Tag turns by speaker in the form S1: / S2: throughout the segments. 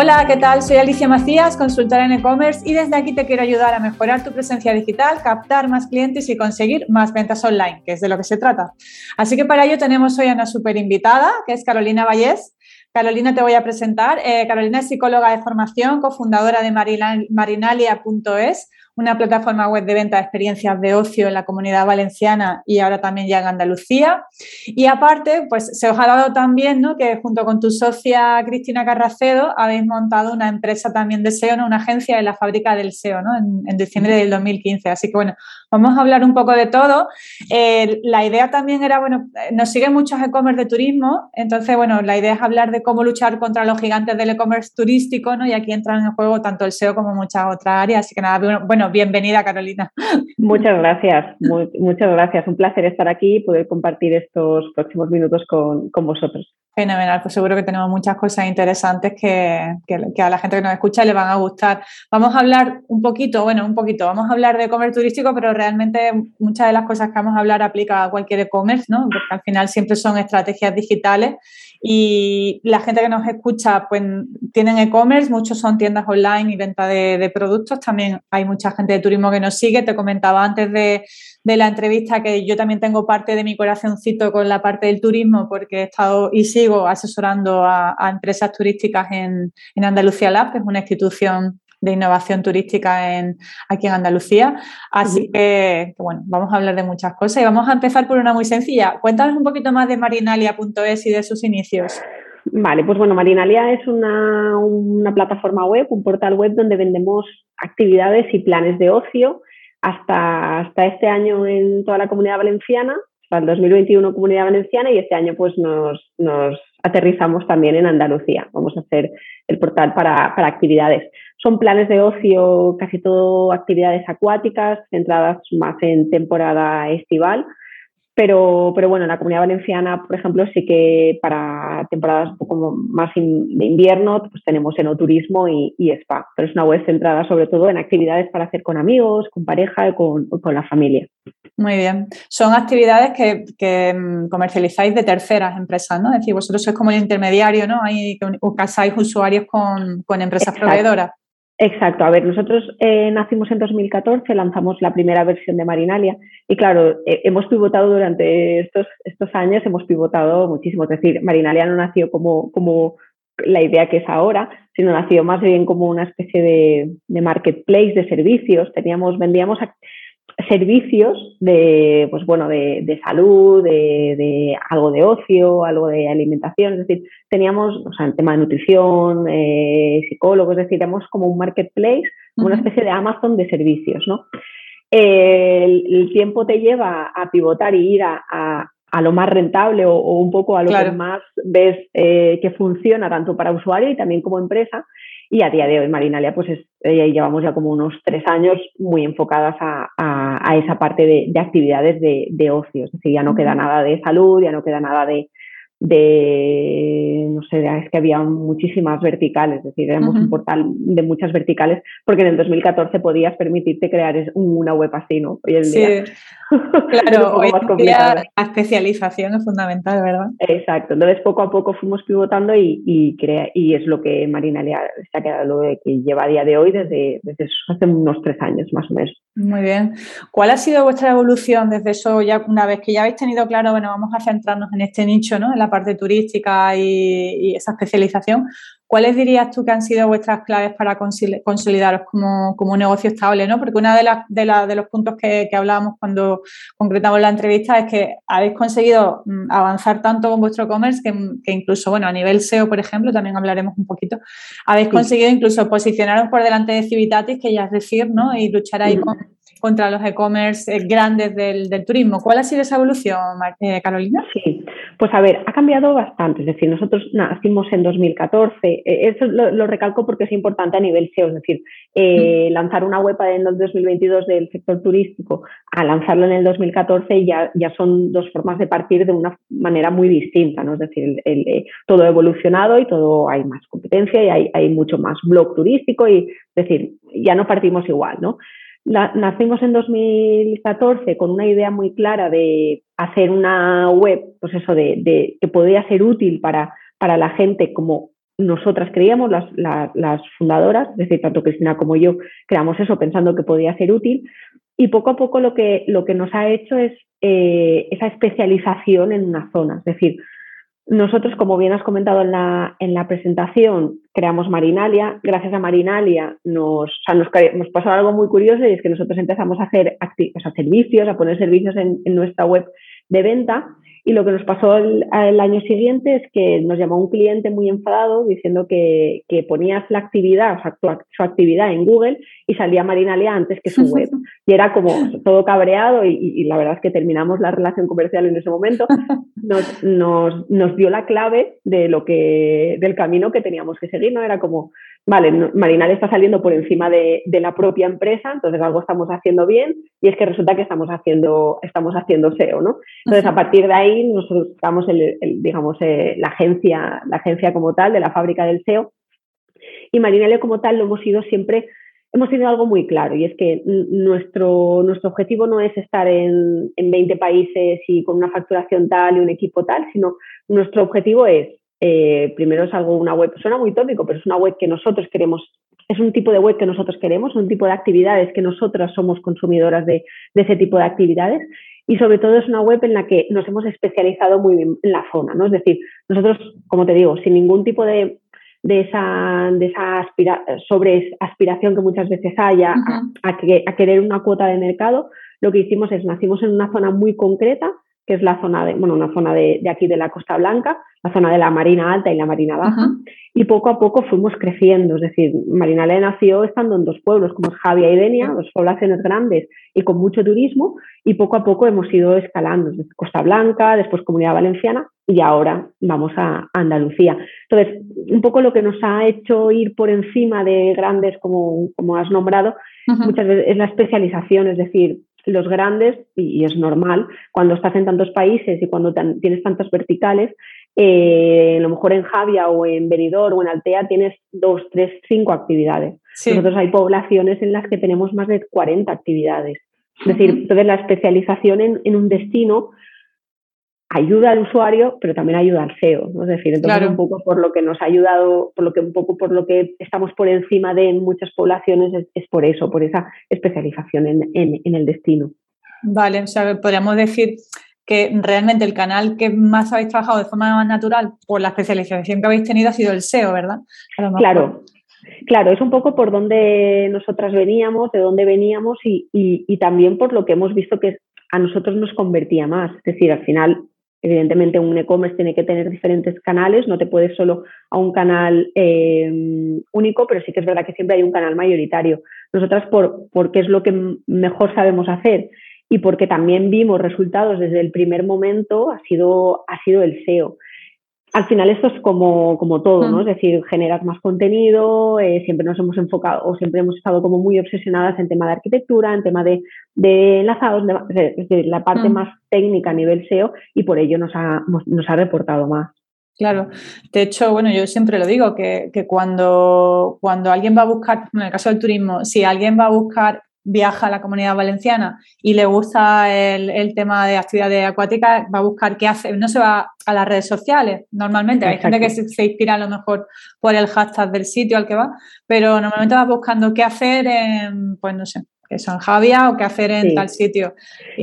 S1: Hola, ¿qué tal? Soy Alicia Macías, consultora en e-commerce y desde aquí te quiero ayudar a mejorar tu presencia digital, captar más clientes y conseguir más ventas online, que es de lo que se trata. Así que para ello tenemos hoy a una super invitada, que es Carolina Vallés. Carolina te voy a presentar. Eh, Carolina es psicóloga de formación, cofundadora de marinalia.es, una plataforma web de venta de experiencias de ocio en la comunidad valenciana y ahora también ya en Andalucía. Y aparte, pues se os ha dado también ¿no? que junto con tu socia Cristina Carracedo habéis montado una empresa también de SEO, una agencia en la fábrica del SEO ¿no? en, diciembre del 2015. Así que bueno, vamos a hablar un poco de todo. Eh, la idea también era, bueno, nos siguen muchos e-commerce de turismo, entonces bueno, la idea es hablar de cómo luchar contra los gigantes del e-commerce turístico ¿no? y aquí entran en juego tanto el SEO como muchas otras áreas. Así que nada, bueno, bienvenida Carolina.
S2: Muchas gracias, muchas gracias. Un placer estar aquí y poder compartir estos próximos minutos con, vosotros.
S1: Fenomenal, pues seguro que tenemos muchas cosas interesantes que, que, a la gente que nos escucha le van a gustar. Vamos a hablar un poquito, bueno, un poquito, vamos a hablar de e-commerce turístico, pero realmente muchas de las cosas que vamos a hablar aplica a cualquier e-commerce, ¿no? Porque al final siempre son estrategias digitales y la gente que nos escucha, pues tienen e-commerce, muchos son tiendas online y venta de, productos. También hay mucha gente de turismo que nos sigue. Te comentaba antes de, la entrevista que yo también tengo parte de mi corazoncito con la parte del turismo porque he estado y sigo asesorando a, empresas turísticas en, en Andalucía Lab, que es una institución de innovación turística en, aquí en Andalucía. Así que, bueno, vamos a hablar de muchas cosas y vamos a empezar por una muy sencilla. Cuéntanos un poquito más de marinalia.es y de sus inicios.
S2: Vale, pues bueno, Marinalia es una, plataforma web, un portal web donde vendemos actividades y planes de ocio hasta, hasta este año en toda la comunidad valenciana, hasta el 2021 comunidad valenciana y este año pues nos, nos aterrizamos también en Andalucía. Vamos a hacer el portal para, para actividades. Son planes de ocio, casi todo actividades acuáticas, centradas más en temporada estival. Pero, pero bueno, en la comunidad valenciana, por ejemplo, sí que para temporadas un poco más de invierno, pues tenemos enoturismo y, y spa. Pero es una web centrada sobre todo en actividades para hacer con amigos, con pareja y con, con la familia.
S1: Muy bien. Son actividades que, que, mm, comercializáis de terceras empresas, ¿no? Es decir, vosotros sois como el intermediario, ¿no? Ahí casáis usuarios con, con empresas proveedoras.
S2: Exacto, a ver, nosotros eh, nacimos en 2014, lanzamos la primera versión de Marinalia y claro, eh, hemos pivotado durante estos, estos años, hemos pivotado muchísimo, es decir, Marinalia no nació como, como la idea que es ahora, sino nació más bien como una especie de, de marketplace de servicios, teníamos, vendíamos servicios de, pues bueno, de, de salud, de, de, algo de ocio, algo de alimentación, es decir, teníamos, o sea, el tema de nutrición, eh, psicólogos, es decir, éramos como un marketplace, una especie de Amazon de servicios, ¿no? el, tiempo te lleva a pivotar y ir a, a, lo más rentable o, un poco a lo que más ves eh, que funciona tanto para usuario y también como empresa. Y a día de hoy Marinalia, pues es, eh, llevamos ya como unos tres años muy enfocadas a, a, esa parte de, de actividades de, de, ocio. Es decir, ya no queda nada de salud, ya no queda nada de, de, no sé, es que había muchísimas verticales, es decir, éramos un portal de muchas verticales, porque en el 2014 podías permitirte crear una web así, ¿no?
S1: Hoy en día. claro, hoy la especialización es fundamental, ¿verdad?
S2: Exacto, entonces poco a poco fuimos pivotando y, y, crea, y es lo que Marina se ha quedado, lo que lleva a día de hoy desde, desde hace unos tres años más o menos.
S1: Muy bien. ¿Cuál ha sido vuestra evolución desde eso, ya una vez que ya habéis tenido claro, bueno, vamos a centrarnos en este nicho, ¿no? En la parte turística y, esa especialización. ¿Cuáles dirías tú que han sido vuestras claves para consolidaros como, un negocio estable? ¿no? Porque uno de, de, los puntos que, hablábamos cuando concretamos la entrevista es que habéis conseguido mm, avanzar tanto con vuestro e-commerce que, incluso, bueno, a nivel SEO, por ejemplo, también hablaremos un poquito, habéis conseguido incluso posicionaros por delante de Civitatis, que ya es decir, ¿no? Y luchar ahí con contra los e-commerce eh, grandes del, turismo. ¿Cuál ha sido esa evolución, eh, Carolina?
S2: Sí, pues a ver, ha cambiado bastante. Es decir, nosotros nacimos en 2014. Eh, eso lo, recalco porque es importante a nivel SEO. Es decir, mm. lanzar una web en el 2022 del sector turístico a lanzarlo en el 2014 ya, ya son dos formas de partir de una manera muy distinta. ¿no? Es decir, todo ha evolucionado y todo hay más competencia y hay, hay mucho más blog turístico y es decir, ya no partimos igual, ¿no? Nacimos en 2014 con una idea muy clara de hacer una web, pues eso, de, que podía ser útil para, para la gente como nosotras creíamos, las, las, fundadoras, es decir, tanto Cristina como yo, creamos eso pensando que podía ser útil. Y poco a poco lo que, lo que nos ha hecho es eh, esa especialización en una zona. Es decir, nosotros, como bien has comentado en la, en la presentación, creamos Marinalia. Gracias a Marinalia nos, nos, pasó algo muy curioso y es que nosotros empezamos a hacer, servicios, a poner servicios en, en nuestra web de venta y lo que nos pasó el, año siguiente es que nos llamó un cliente muy enfadado diciendo que, que ponías la actividad, o sea, su actividad en Google y salía Marinalia antes que su web. Y era como todo cabreado y, la verdad es que terminamos la relación comercial en ese momento. Nos, nos, nos dio la clave de lo que, del camino que teníamos que seguir, ¿no? Era como, vale, Marinal está saliendo por encima de, la propia empresa, entonces algo estamos haciendo bien y es que resulta que estamos haciendo, estamos haciendo SEO, ¿no? Entonces, a partir de ahí nosotros buscamos el, digamos, eh, la, agencia, la agencia como tal de la fábrica del SEO y Marinalia como tal lo hemos ido siempre, hemos tenido algo muy claro y es que nuestro, nuestro objetivo no es estar en, en 20 países y con una facturación tal y un equipo tal, sino nuestro objetivo es eh, primero es algo, una web, suena muy tópico, pero es una web que nosotros queremos, es un tipo de web que nosotros queremos, un tipo de actividades que nosotras somos consumidoras de, ese tipo de actividades y sobre todo es una web en la que nos hemos especializado muy bien en la zona, ¿no? Es decir, nosotros, como te digo, sin ningún tipo de, de esa, de esa sobre aspiración que muchas veces haya a, a, querer una cuota de mercado, lo que hicimos es, nacimos en una zona muy concreta, que es la zona de, bueno, una zona de, de, aquí de la Costa Blanca, la zona de la Marina Alta y la Marina Baja, y poco a poco fuimos creciendo, es decir, Marinale nació estando en dos pueblos como es Javia y Denia, dos poblaciones grandes y con mucho turismo, y poco a poco hemos ido escalando, desde Costa Blanca, después Comunidad Valenciana, y ahora vamos a Andalucía. Entonces, un poco lo que nos ha hecho ir por encima de grandes, como, como has nombrado, muchas veces es la especialización, es decir, los grandes, y, es normal, cuando estás en tantos países y cuando tienes tantas verticales, eh, a lo mejor en Javia o en Benidorm o en Altea tienes dos, tres, cinco actividades. Nosotros hay poblaciones en las que tenemos más de 40 actividades. Es decir, entonces la especialización en, un destino ayuda al usuario, pero también ayuda al SEO. Es decir, entonces un poco por lo que nos ha ayudado, por lo que un poco por lo que estamos por encima de en muchas poblaciones es, por eso, por esa especialización en, el destino.
S1: Vale, o sea, podríamos decir que realmente el canal que más habéis trabajado de forma más natural por la especialización que habéis tenido ha sido el SEO, ¿verdad?
S2: Claro, claro, es un poco por donde nosotras veníamos, de dónde veníamos y, y también por lo que hemos visto que a nosotros nos convertía más. Es decir, al final Evidentemente, un e-commerce tiene que tener diferentes canales, no te puedes solo a un canal eh, único, pero sí que es verdad que siempre hay un canal mayoritario. Nosotras, por, porque es lo que mejor sabemos hacer y porque también vimos resultados desde el primer momento, ha sido, ha sido el SEO al final esto es como, como todo, ¿no? Mm. Es decir, generas más contenido, eh, siempre nos hemos enfocado o siempre hemos estado como muy obsesionadas en tema de arquitectura, en tema de, de enlazados, de, es decir, la parte mm. más técnica a nivel SEO y por ello nos ha, nos ha reportado más.
S1: Claro, de hecho, bueno, yo siempre lo digo, que, que cuando, cuando alguien va a buscar, en el caso del turismo, si alguien va a buscar viaja a la comunidad valenciana y le gusta el, tema de actividades acuáticas, va a buscar qué hace, no se va a las redes sociales normalmente, hay gente que se, inspira a lo mejor por el hashtag del sitio al que va, pero normalmente va buscando qué hacer en, pues no sé, eso en Javia o qué hacer en tal sitio.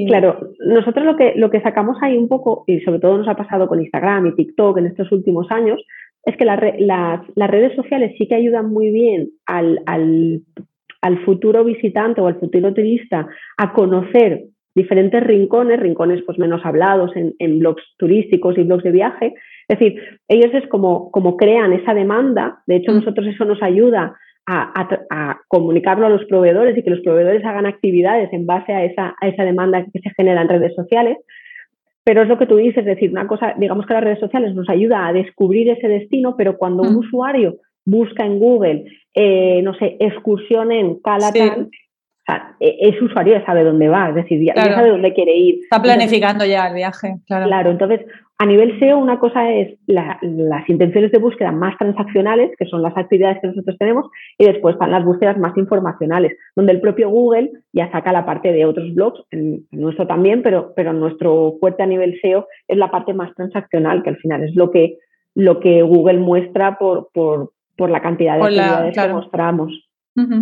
S2: Claro, nosotros lo que, lo que sacamos ahí un poco, y sobre todo nos ha pasado con Instagram y TikTok en estos últimos años, es que las, las redes sociales sí que ayudan muy bien al, al al futuro visitante o al futuro turista a conocer diferentes rincones, rincones pues menos hablados en, blogs turísticos y blogs de viaje. Es decir, ellos es como, como crean esa demanda, de hecho mm. nosotros eso nos ayuda a, comunicarlo a los proveedores y que los proveedores hagan actividades en base a esa, a esa demanda que se genera en redes sociales. Pero es lo que tú dices, es decir, una cosa, digamos que las redes sociales nos ayuda a descubrir ese destino, pero cuando un mm. usuario busca en Google, eh, no sé, excursión en Calatán, o sea, e, ese usuario ya sabe dónde va, es decir, ya, sabe dónde quiere ir.
S1: Está planificando ya el viaje, claro.
S2: Claro, entonces, a nivel SEO, una cosa es las intenciones de búsqueda más transaccionales, que son las actividades que nosotros tenemos, y después están las búsquedas más informacionales, donde el propio Google ya saca la parte de otros blogs, en, nuestro también, pero, pero nuestro fuerte a nivel SEO es la parte más transaccional, que al final es lo que lo que Google muestra por, por, por la cantidad de actividades que mostramos.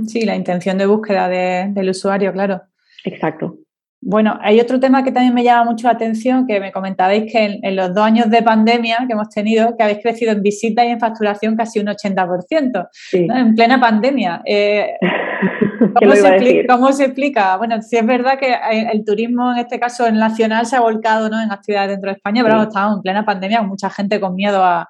S1: Sí, la intención de búsqueda del usuario, claro.
S2: Exacto.
S1: Bueno, hay otro tema que también me llama mucho la atención, que me comentabais que en, los dos años de pandemia que hemos tenido, que habéis crecido en visitas y en facturación casi un 80%, en plena pandemia. Eh, ¿cómo, se explica, Bueno, sí es verdad que el, turismo, en este caso el nacional, se ha volcado ¿no? en actividades dentro de España, pero estamos en plena pandemia con mucha gente con miedo a,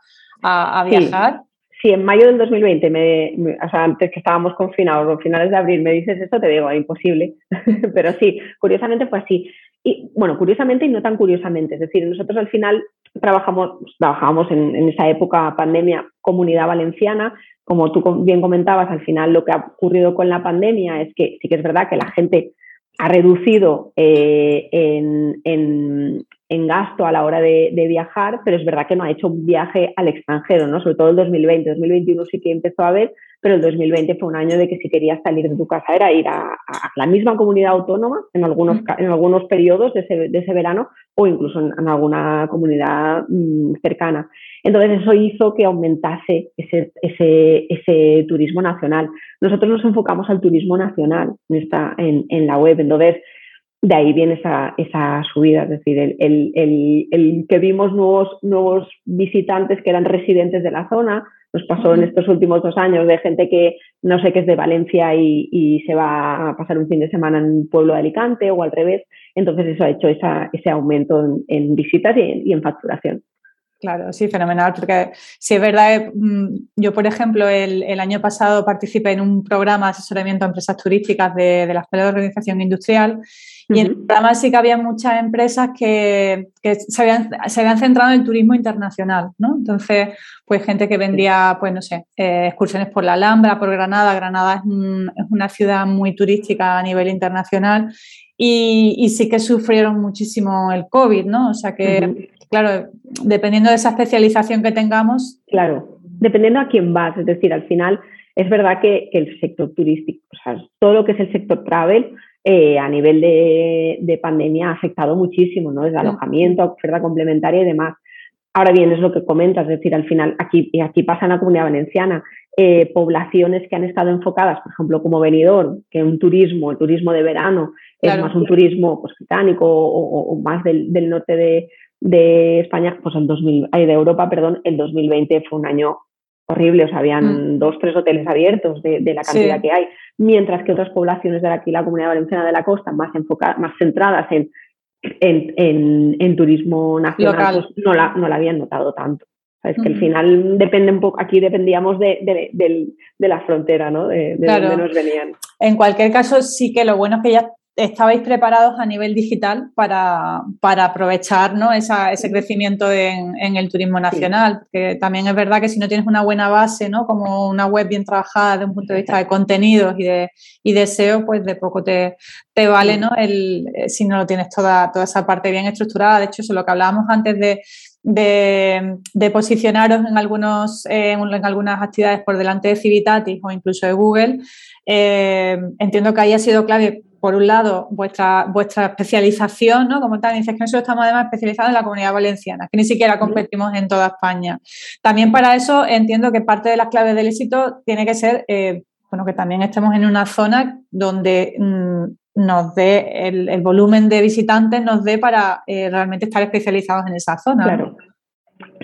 S1: viajar.
S2: Sí. En mayo del 2020, me, o sea, antes que estábamos confinados, o finales de abril, me dices esto, te digo, imposible. Pero sí, curiosamente fue así. Y bueno, curiosamente y no tan curiosamente. Es decir, nosotros al final trabajamos, trabajábamos en, esa época pandemia, comunidad valenciana, como tú bien comentabas, al final lo que ha ocurrido con la pandemia es que sí que es verdad que la gente ha reducido eh, en gasto a la hora de, viajar, pero es verdad que no ha hecho un viaje al extranjero, ¿no? Sobre todo el 2020. 2021 sí que empezó a ver, pero el 2020 fue un año de que si querías salir de tu casa era ir a, la misma comunidad autónoma en algunos, en algunos periodos de ese, verano o incluso en, alguna comunidad mm, cercana. Entonces eso hizo que aumentase ese, ese, ese, turismo nacional. Nosotros nos enfocamos al turismo nacional en, esta, en, en la web. Entonces, de ahí viene esa, esa subida, es decir, el, el, el, que vimos nuevos, nuevos visitantes que eran residentes de la zona, nos pasó en estos últimos dos años de gente que no sé qué es de Valencia y, y, se va a pasar un fin de semana en un pueblo de Alicante o al revés, entonces eso ha hecho esa, ese aumento en, visitas y en facturación.
S1: Claro, sí, fenomenal, porque si es verdad, mm, yo por ejemplo el, año pasado participé en un programa de asesoramiento a empresas turísticas de, la Escuela de Organización Industrial y en el programa sí que había muchas empresas que, se, habían, centrado en el turismo internacional, ¿no? Entonces, pues gente que vendía, pues no sé, eh, excursiones por la Alhambra, por Granada. Granada es, una ciudad muy turística a nivel internacional y, sí que sufrieron muchísimo el COVID, ¿no? O sea que claro, dependiendo de esa especialización que tengamos.
S2: Claro, dependiendo a quién vas, es decir, al final es verdad que, el sector turístico, o sea, todo lo que es el sector travel, eh, a nivel de, pandemia ha afectado muchísimo, ¿no? Desde alojamiento, oferta complementaria y demás. Ahora bien, es lo que comentas, es decir, al final, aquí, aquí pasa en la comunidad valenciana, eh, poblaciones que han estado enfocadas, por ejemplo, como venidor, que un turismo, el turismo de verano, es más un turismo pues, británico o, más del norte de, de España, pues el 2000, de Europa, perdón, el 2020 fue un año horrible, o sea, habían mm. dos, tres hoteles abiertos de, la cantidad que hay, mientras que otras poblaciones de aquí, la comunidad valenciana de la costa, más enfocadas, más centradas en, en, turismo nacional, pues no, la, no la habían notado tanto. Es que al final depende un poco, aquí dependíamos de, de, la frontera, ¿no? De, donde nos venían.
S1: En cualquier caso, sí que lo bueno es que ya estabais preparados a nivel digital para, aprovechar ese crecimiento en, el turismo nacional. Que también es verdad que si no tienes una buena base, ¿no? como una web bien trabajada desde un punto de vista de contenidos y de, y SEO, pues de poco te, te vale ¿no? El, eh, si no lo tienes toda, toda esa parte bien estructurada. De hecho, eso es lo que hablábamos antes de, de, posicionaros en, algunos, en, algunas actividades por delante de Civitatis o incluso de Google, eh, entiendo que ahí ha sido clave por un lado, vuestra, vuestra especialización, ¿no? Como tal, dices que nosotros estamos además especializados en la comunidad valenciana, que ni siquiera competimos en toda España. También para eso entiendo que parte de las claves del éxito tiene que ser, eh, bueno, que también estemos en una zona donde mm, nos dé el, volumen de visitantes, nos dé para eh, realmente estar especializados en esa zona.
S2: Claro.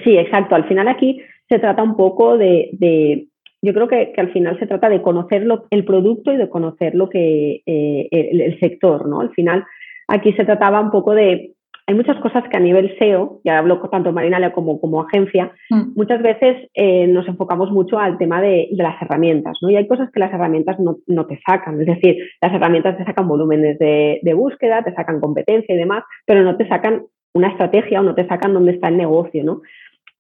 S2: Sí, exacto. Al final aquí se trata un poco de yo creo que, al final se trata de conocer el producto y de conocer lo que eh, el, sector, ¿no? Al final aquí se trataba un poco de hay muchas cosas que a nivel SEO, ya hablo tanto Marinalia como, como agencia, mm. muchas veces eh, nos enfocamos mucho al tema de, las herramientas, ¿no? Y hay cosas que las herramientas no, te sacan, es decir, las herramientas te sacan volúmenes de, de, búsqueda, te sacan competencia y demás, pero no te sacan una estrategia o no te sacan dónde está el negocio, ¿no?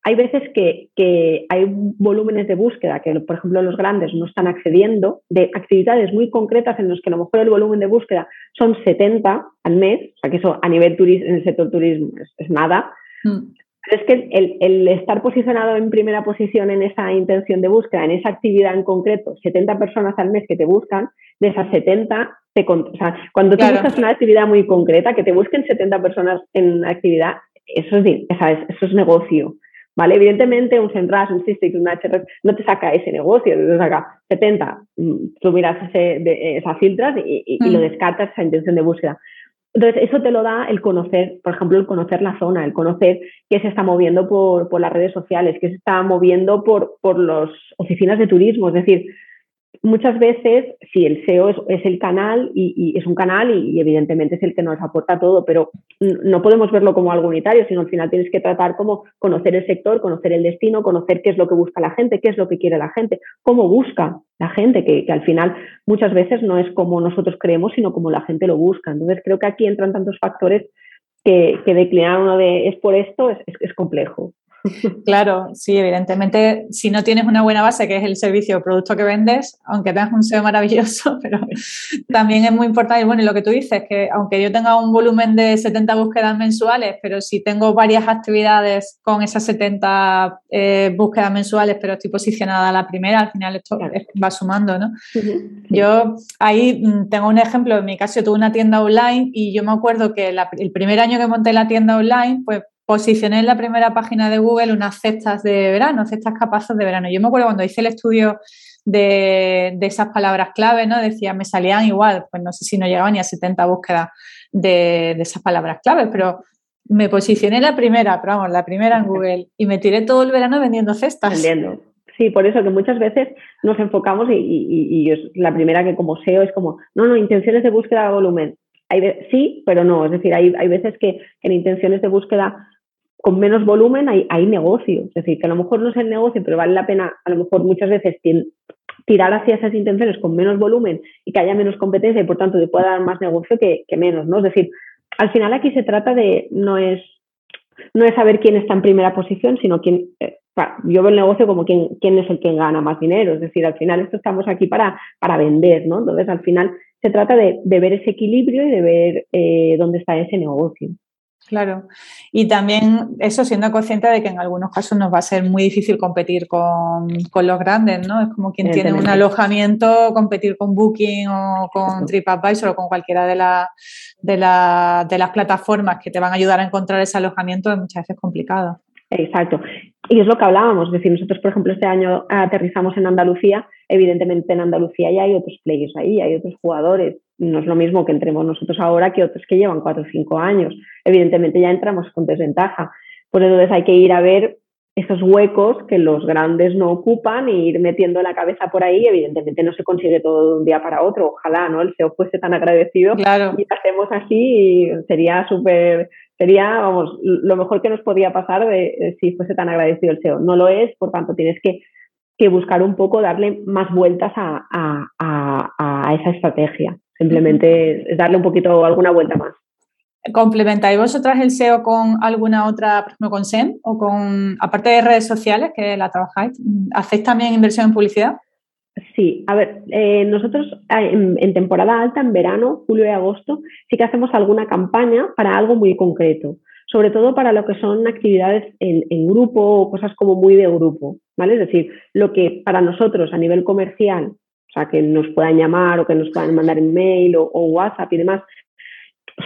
S2: Hay veces que, hay volúmenes de búsqueda que, por ejemplo, los grandes no están accediendo, de actividades muy concretas en las que a lo mejor el volumen de búsqueda son 70 al mes, o sea que eso a nivel turismo, en el sector turismo es, nada. Mm. Pero es que el, estar posicionado en primera posición en esa intención de búsqueda, en esa actividad en concreto, 70 personas al mes que te buscan, de esas 70, te, o sea, cuando tú buscas una actividad muy concreta, que te busquen 70 personas en actividad, eso es, eso es negocio. ¿Vale? Evidentemente un Centras, un Sysdig, un HR no te saca ese negocio, te saca 70, mm, tú miras ese, esas filtras y, lo mm. descartas esa intención de búsqueda. Entonces, eso te lo da el conocer, por ejemplo, el conocer la zona, el conocer qué se está moviendo por, por las redes sociales, qué se está moviendo por, por las oficinas de turismo. Es decir, muchas veces, sí, el SEO es, el canal y, es un canal y, evidentemente es el que nos aporta todo, pero no podemos verlo como algo unitario, sino al final tienes que tratar como conocer el sector, conocer el destino, conocer qué es lo que busca la gente, qué es lo que quiere la gente, cómo busca la gente, que, al final muchas veces no es como nosotros creemos, sino como la gente lo busca. Entonces creo que aquí entran tantos factores que, declinar uno de es por esto es complejo.
S1: Claro, sí, evidentemente, si no tienes una buena base, que es el servicio o producto que vendes, aunque tengas un SEO maravilloso, pero también es muy importante, bueno, y lo que tú dices, que aunque yo tenga un volumen de 70 búsquedas mensuales, pero si tengo varias actividades con esas 70 eh, búsquedas mensuales, pero estoy posicionada a la primera, al final esto va sumando, ¿no? Yo ahí mm, tengo un ejemplo, en mi caso yo tuve una tienda online y yo me acuerdo que el primer año que monté la tienda online, pues posicioné en la primera página de Google unas cestas de verano, cestas capazas de verano. Yo me acuerdo cuando hice el estudio de, esas palabras clave, ¿no? Decía, me salían igual, pues no sé si no llegaban ni a 70 búsquedas de, esas palabras clave, pero me posicioné la primera, pero vamos, la primera en Google y me tiré todo el verano vendiendo cestas.
S2: Vendiendo. Sí, por eso que muchas veces nos enfocamos y, es la primera que como SEO es como, no, no, intenciones de búsqueda de volumen. Sí, pero no. Es decir, hay, hay veces que en intenciones de búsqueda con menos volumen hay, hay negocio. Es decir, que a lo mejor no es el negocio, pero vale la pena a lo mejor muchas veces tirar hacia esas intenciones con menos volumen y que haya menos competencia y por tanto te pueda dar más negocio que, menos, ¿no? Es decir, al final aquí se trata de, no es, no es saber quién está en primera posición, sino quién, eh, yo veo el negocio como quién, quién es el que gana más dinero, es decir, al final esto estamos aquí para, para vender, ¿no? Entonces al final se trata de, ver ese equilibrio y de ver eh, dónde está ese negocio.
S1: Claro. Y también eso siendo consciente de que en algunos casos nos va a ser muy difícil competir con, los grandes, ¿no? Es como quien tiene un alojamiento, competir con Booking o con TripAdvisor o con cualquiera de, de, de las plataformas que te van a ayudar a encontrar ese alojamiento es muchas veces complicado.
S2: Exacto. Y es lo que hablábamos, es decir, nosotros, por ejemplo, este año aterrizamos en Andalucía, evidentemente en Andalucía ya hay otros players ahí, hay otros jugadores, no es lo mismo que entremos nosotros ahora que otros que llevan cuatro o cinco años, evidentemente ya entramos con desventaja, pues entonces hay que ir a ver esos huecos que los grandes no ocupan e ir metiendo la cabeza por ahí, evidentemente no se consigue todo de un día para otro, ojalá, ¿no? El SEO fuese tan agradecido
S1: claro.
S2: y hacemos así sería súper sería, vamos, lo mejor que nos podía pasar de, si fuese tan agradecido el SEO. No lo es, por tanto, tienes que, buscar un poco, darle más vueltas a, esa estrategia. Simplemente es darle un poquito, alguna vuelta más.
S1: ¿Complementáis vosotras el SEO con alguna otra, por ejemplo, con SEM o con, aparte de redes sociales que la trabajáis, ¿hacéis también inversión en publicidad?
S2: Sí, a ver, eh, nosotros ah, en, temporada alta, en verano, julio y agosto, sí que hacemos alguna campaña para algo muy concreto, sobre todo para lo que son actividades en, grupo o cosas como muy de grupo, ¿vale? Es decir, lo que para nosotros a nivel comercial, o sea, que nos puedan llamar o que nos puedan mandar email o, o WhatsApp y demás,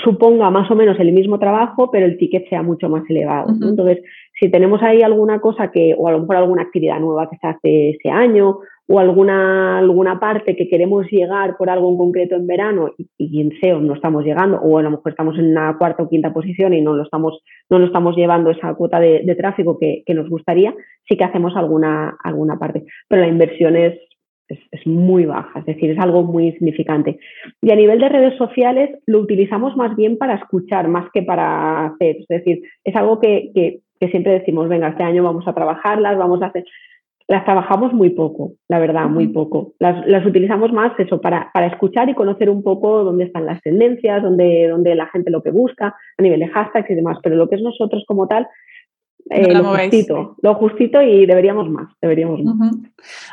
S2: suponga más o menos el mismo trabajo, pero el ticket sea mucho más elevado. Entonces, si tenemos ahí alguna cosa que, o a lo mejor alguna actividad nueva que se hace ese año, o alguna, alguna parte que queremos llegar por algo en concreto en verano y, en SEO no estamos llegando, o a lo mejor estamos en una cuarta o quinta posición y no lo estamos, no lo estamos llevando esa cuota de, tráfico que, nos gustaría, sí que hacemos alguna, alguna parte. Pero la inversión es, es, muy baja, es decir, es algo muy significante. Y a nivel de redes sociales lo utilizamos más bien para escuchar, más que para hacer. Es decir, es algo que, que, que siempre decimos, venga, este año vamos a trabajarlas, vamos a hacer las trabajamos muy poco, la verdad, muy poco. Las, utilizamos más eso para, escuchar y conocer un poco dónde están las tendencias, dónde, dónde la gente lo que busca, a nivel de hashtags y demás. Pero lo que es nosotros como tal, eh, lo justito, lo justito y deberíamos más, deberíamos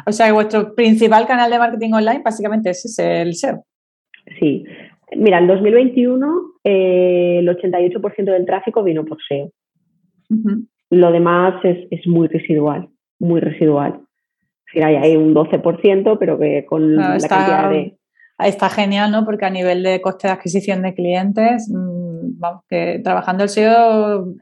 S1: O sea, vuestro principal canal de marketing online básicamente es el SEO.
S2: Sí. Mira, en 2021 eh, el 88% del tráfico vino por SEO. Lo demás es, es muy residual muy residual. Es decir, hay, un 12%, pero que con la cantidad de...
S1: Está genial, ¿no? Porque a nivel de coste de adquisición de clientes, mm, vamos, que trabajando el SEO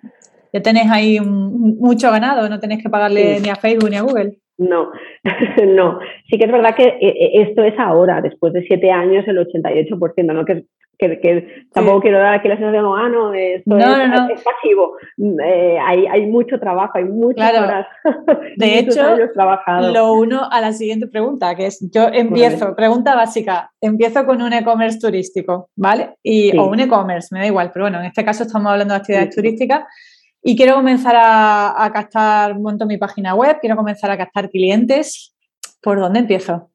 S1: ya tenéis ahí mucho ganado, no tenéis que pagarle ni a Facebook ni a Google.
S2: No, no. Sí que es verdad que eh, eh, esto es ahora, después de siete años, el 88%, ¿no? Que, que, tampoco quiero dar aquí la sensación, ah, no, esto es, pasivo. Mm, eh, hay, hay, mucho trabajo, hay muchas horas.
S1: De hecho, lo uno a la siguiente pregunta, que es, yo empiezo, pregunta básica, empiezo con un e-commerce turístico, ¿vale? Y, O un e-commerce, me da igual, pero bueno, en este caso estamos hablando de actividades turísticas y quiero comenzar a, a captar, monto mi página web, quiero comenzar a captar clientes. ¿Por dónde empiezo?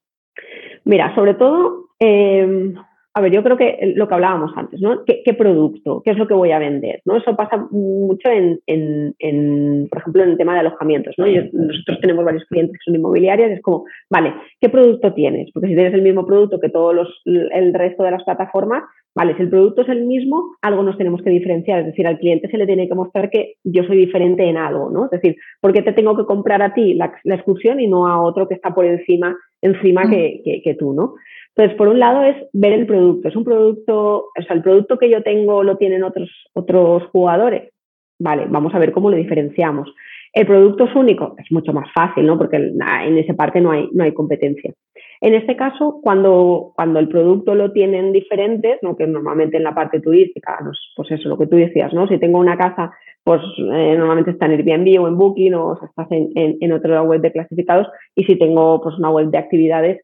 S2: Mira, sobre todo, eh, a ver, yo creo que lo que hablábamos antes, ¿no? ¿Qué, producto? ¿Qué es lo que voy a vender? ¿no? Eso pasa mucho en, en, por ejemplo, en el tema de alojamientos, ¿no? nosotros tenemos varios clientes que son inmobiliarias, es como, vale, ¿qué producto tienes? Porque si tienes el mismo producto que todos los, el resto de las plataformas, vale, si el producto es el mismo, algo nos tenemos que diferenciar, es decir, al cliente se le tiene que mostrar que yo soy diferente en algo, ¿no? Es decir, ¿por qué te tengo que comprar a ti la, excursión y no a otro que está por encima, encima mm. que, que tú, ¿no? Entonces, por un lado es ver el producto. Es un producto, o sea, el producto que yo tengo lo tienen otros, otros jugadores. Vale, vamos a ver cómo lo diferenciamos. El producto es único, es mucho más fácil, ¿no? Porque en esa parte no hay, no hay competencia. En este caso, cuando, cuando el producto lo tienen diferentes, ¿no? que normalmente en la parte turística, pues eso, lo que tú decías, ¿no? Si tengo una casa, pues eh, normalmente está en Airbnb o en Booking o, estás en, en, en, otra web de clasificados y si tengo pues una web de actividades,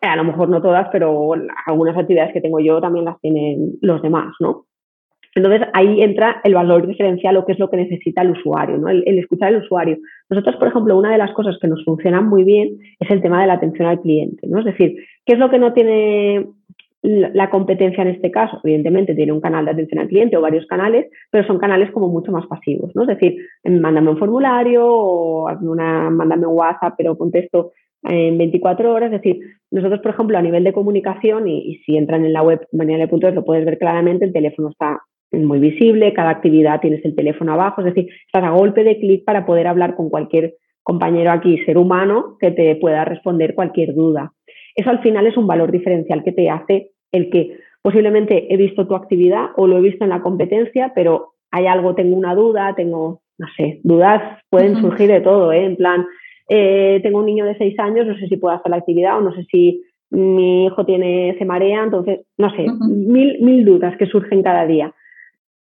S2: a lo mejor no todas, pero algunas actividades que tengo yo también las tienen los demás, ¿no? Entonces ahí entra el valor diferencial o qué es lo que necesita el usuario, ¿no? el, escuchar al usuario. Nosotros, por ejemplo, una de las cosas que nos funcionan muy bien es el tema de la atención al cliente, ¿no? Es decir, ¿qué es lo que no tiene la competencia en este caso? Evidentemente tiene un canal de atención al cliente o varios canales, pero son canales como mucho más pasivos, ¿no? Es decir, mándame un formulario o una, mándame un WhatsApp, pero contesto en 24 horas. Es decir, nosotros, por ejemplo, a nivel de comunicación, y, si entran en la web maniale.es lo puedes ver claramente, el teléfono está muy visible, cada actividad tienes el teléfono abajo, es decir, estás a golpe de clic para poder hablar con cualquier compañero aquí, ser humano, que te pueda responder cualquier duda. Eso al final es un valor diferencial que te hace el que posiblemente he visto tu actividad o lo he visto en la competencia, pero hay algo, tengo una duda, tengo, no sé, dudas pueden surgir de todo, ¿eh? en plan, eh, tengo un niño de seis años, no sé si puedo hacer la actividad o no sé si mi hijo tiene, se marea, entonces, no sé, mil, mil dudas que surgen cada día.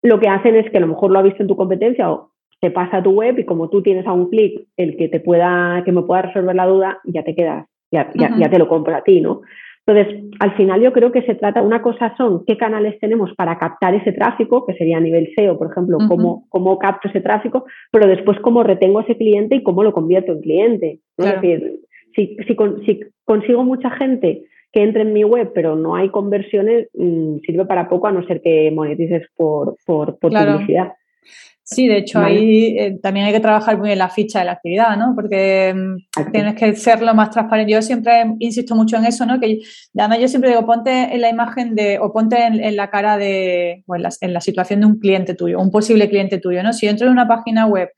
S2: Lo que hacen es que a lo mejor lo ha visto en tu competencia o te pasa a tu web y como tú tienes a un clic el que te pueda, que me pueda resolver la duda, ya te quedas, ya, ya, ya te lo compro a ti, ¿no? Entonces, al final yo creo que se trata, una cosa son qué canales tenemos para captar ese tráfico, que sería a nivel SEO, por ejemplo, cómo, cómo capto ese tráfico, pero después cómo retengo ese cliente y cómo lo convierto en cliente. Es decir, si, si, consigo mucha gente que entre en mi web, pero no hay conversiones, mm, sirve para poco a no ser que monetices por, por, publicidad.
S1: Sí, de hecho, ahí eh, también hay que trabajar muy bien la ficha de la actividad, ¿no? Porque mm, tienes que ser lo más transparente. Yo siempre insisto mucho en eso, ¿no? Que además yo siempre digo, ponte en la imagen de, o ponte en, la cara de, o en la, situación de un cliente tuyo, un posible cliente tuyo, ¿no? Si entro en una página web,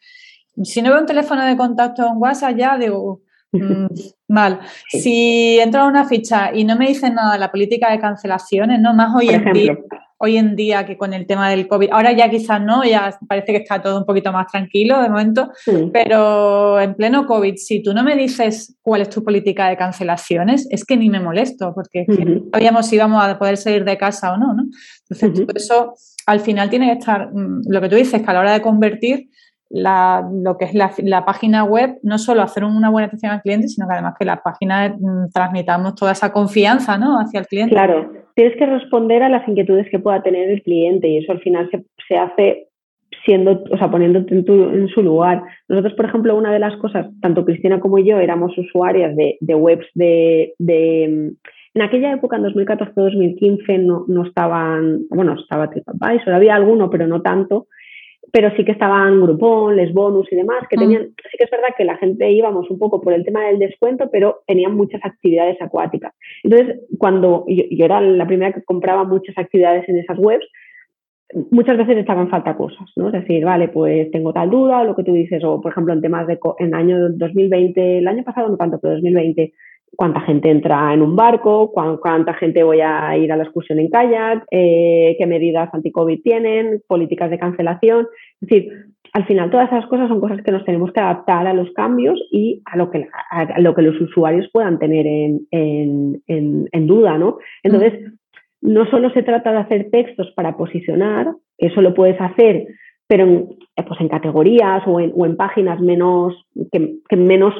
S1: si no veo un teléfono de contacto en WhatsApp, ya digo, mm, mal. Si entro a una ficha y no me dicen nada de la política de cancelaciones, ¿no? Más hoy en día hoy en día que con el tema del COVID, ahora ya quizás no, ya parece que está todo un poquito más tranquilo de momento, pero en pleno COVID, si tú no me dices cuál es tu política de cancelaciones, es que ni me molesto, porque no sabíamos si íbamos a poder salir de casa o no, ¿no? Entonces, eso al final tiene que estar, mm, lo que tú dices, que a la hora de convertir, lo que es la, página web, no solo hacer una buena atención al cliente, sino que además que la página mm, transmitamos toda esa confianza ¿no? hacia el cliente.
S2: Claro, tienes que responder a las inquietudes que pueda tener el cliente y eso al final se, hace siendo, o sea, poniéndote en, su lugar. Nosotros, por ejemplo, una de las cosas, tanto Cristina como yo éramos usuarias de, webs de, en aquella época, en 2014-2015, no, no estaban, bueno, estaba TripAdvisor, había alguno, pero no tanto, pero sí que estaban Groupon, Les Bonus y demás, que mm. tenían, sí que es verdad que la gente íbamos un poco por el tema del descuento, pero tenían muchas actividades acuáticas. Entonces, cuando yo, era la primera que compraba muchas actividades en esas webs, muchas veces estaban falta cosas, ¿no? Es decir, vale, pues tengo tal duda, lo que tú dices, o por ejemplo en temas de, en año 2020, el año pasado no tanto, pero 2020, cuánta gente entra en un barco, cuánta gente voy a ir a la excursión en kayak, eh, qué medidas anti-COVID tienen, políticas de cancelación. Es decir, al final todas esas cosas son cosas que nos tenemos que adaptar a los cambios y a lo que, los usuarios puedan tener en, duda, ¿no? Entonces, no solo se trata de hacer textos para posicionar, eso lo puedes hacer, pero en, pues en categorías o en, páginas menos, que menos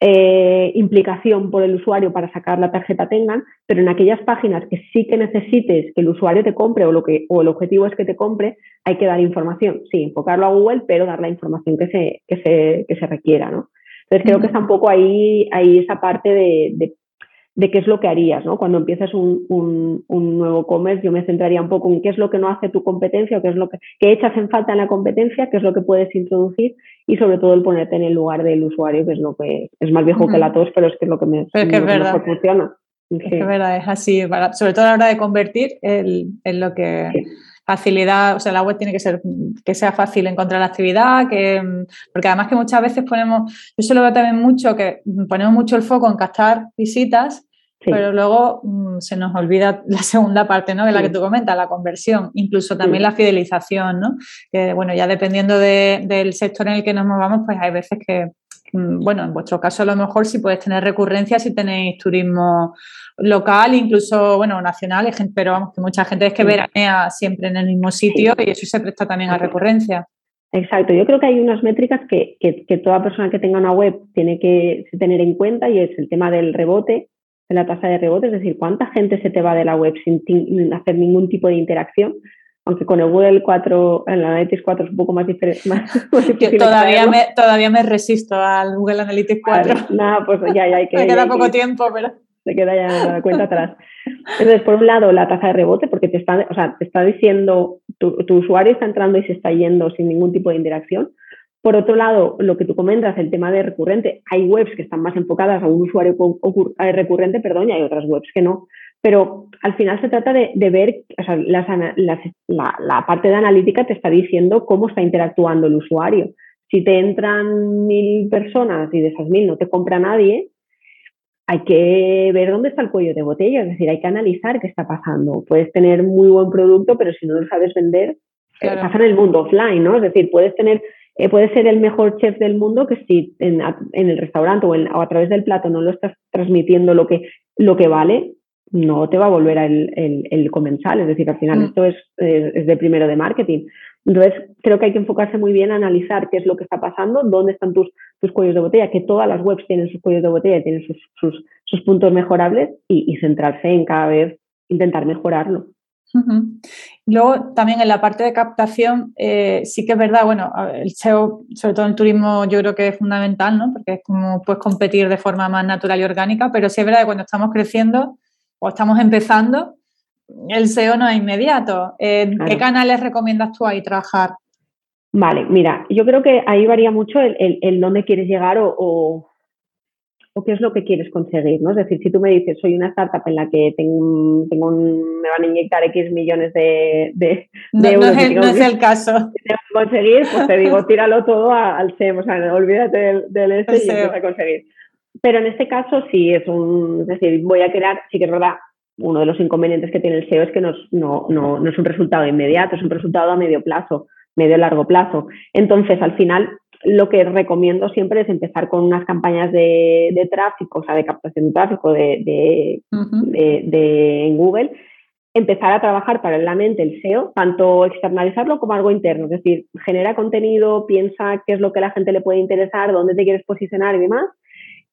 S2: eh, implicación por el usuario para sacar la tarjeta tengan, pero en aquellas páginas que sí que necesites que el usuario te compre o, lo que, o el objetivo es que te compre, hay que dar información. Sí, enfocarlo a Google, pero dar la información que se, que se, que se requiera. ¿no? Entonces creo que está un poco ahí, ahí esa parte de, de, qué es lo que harías. ¿no? Cuando empiezas un, un, un nuevo commerce, yo me centraría un poco en qué es lo que no hace tu competencia o qué es lo que, que echas en falta en la competencia, qué es lo que puedes introducir y sobre todo el ponerte en el lugar del usuario, que es lo que es más viejo que la tos, pero es que es lo que, me,
S1: pero que es verdad. funciona. Es que verdad, es así, sobre todo a la hora de convertir, es lo que facilidad, o sea, la web tiene que ser que sea fácil encontrar la actividad, que porque además que muchas veces ponemos, yo se lo veo también mucho, que ponemos mucho el foco en captar visitas, pero luego mm, se nos olvida la segunda parte, ¿no? De la que tú comentas, la conversión, incluso también la fidelización, ¿no? Que, bueno, ya dependiendo del sector en el que nos movamos, pues hay veces que, bueno, en vuestro caso a lo mejor si puedes tener recurrencia si tenéis turismo local, incluso, bueno, nacional, pero vamos, que mucha gente es que veranea siempre en el mismo sitio y eso se presta también a recurrencia.
S2: Exacto, yo creo que hay unas métricas que, que, toda persona que tenga una web tiene que tener en cuenta y es el tema del rebote, de la tasa de rebote, es decir, cuánta gente se te va de la web sin, hacer ningún tipo de interacción, aunque con el Google 4, en la Analytics 4 es un poco más, diferente.
S1: todavía, me, todavía me resisto al Google Analytics 4.
S2: Nada, pues ya, ya hay que...
S1: me queda poco tiempo, pero...
S2: Se queda ya la cuenta atrás. Entonces, por un lado, la tasa de rebote, porque te está, o sea, te está diciendo, tu, tu usuario está entrando y se está yendo sin ningún tipo de interacción. Por otro lado, lo que tú comentas, el tema de recurrente, hay webs que están más enfocadas a un usuario eh, recurrente, perdón, y hay otras webs que no. Pero al final se trata de, ver, o sea, la, parte de analítica te está diciendo cómo está interactuando el usuario. Si te entran mil personas y de esas mil no te compra nadie, hay que ver dónde está el cuello de botella, es decir, hay que analizar qué está pasando. Puedes tener muy buen producto, pero si no lo sabes vender, eh, pasa en el mundo offline, ¿no? Es decir, puedes tener eh, puede ser el mejor chef del mundo que si en, el restaurante o, a través del plato no lo estás transmitiendo lo que, lo que vale, no te va a volver el, el, comensal. Es decir, al final mm. esto es, es, de primero de marketing. Entonces, creo que hay que enfocarse muy bien a analizar qué es lo que está pasando, dónde están tus, tus cuellos de botella, que todas las webs tienen sus cuellos de botella, tienen sus, sus, sus puntos mejorables y, y centrarse en cada vez intentar mejorarlo.
S1: Luego, también en la parte de captación, eh, sí que es verdad, bueno, el SEO, sobre todo en el turismo, yo creo que es fundamental, ¿no? Porque es como puedes competir de forma más natural y orgánica, pero sí es verdad que cuando estamos creciendo o estamos empezando, el SEO no es inmediato. ¿Qué canales recomiendas tú ahí trabajar?
S2: Vale, mira, yo creo que ahí varía mucho el, dónde quieres llegar o o qué es lo que quieres conseguir, ¿no? Es decir, si tú me dices, soy una startup en la que tengo, tengo me van a inyectar X millones de, de,
S1: no, euros. No es, el, caso.
S2: conseguir, pues te digo, tíralo todo al SEM, o sea, olvídate del, del este y empieza a conseguir. Pero en este caso sí es un, es decir, voy a crear, sí que es verdad, uno de los inconvenientes que tiene el SEO es que no, no, no, no es un resultado inmediato, es un resultado a medio plazo, medio largo plazo. Entonces, al final, lo que recomiendo siempre es empezar con unas campañas de, tráfico, o sea, de captación de tráfico de, de, en Google, empezar a trabajar paralelamente el SEO, tanto externalizarlo como algo interno, es decir, genera contenido, piensa qué es lo que a la gente le puede interesar, dónde te quieres posicionar y demás,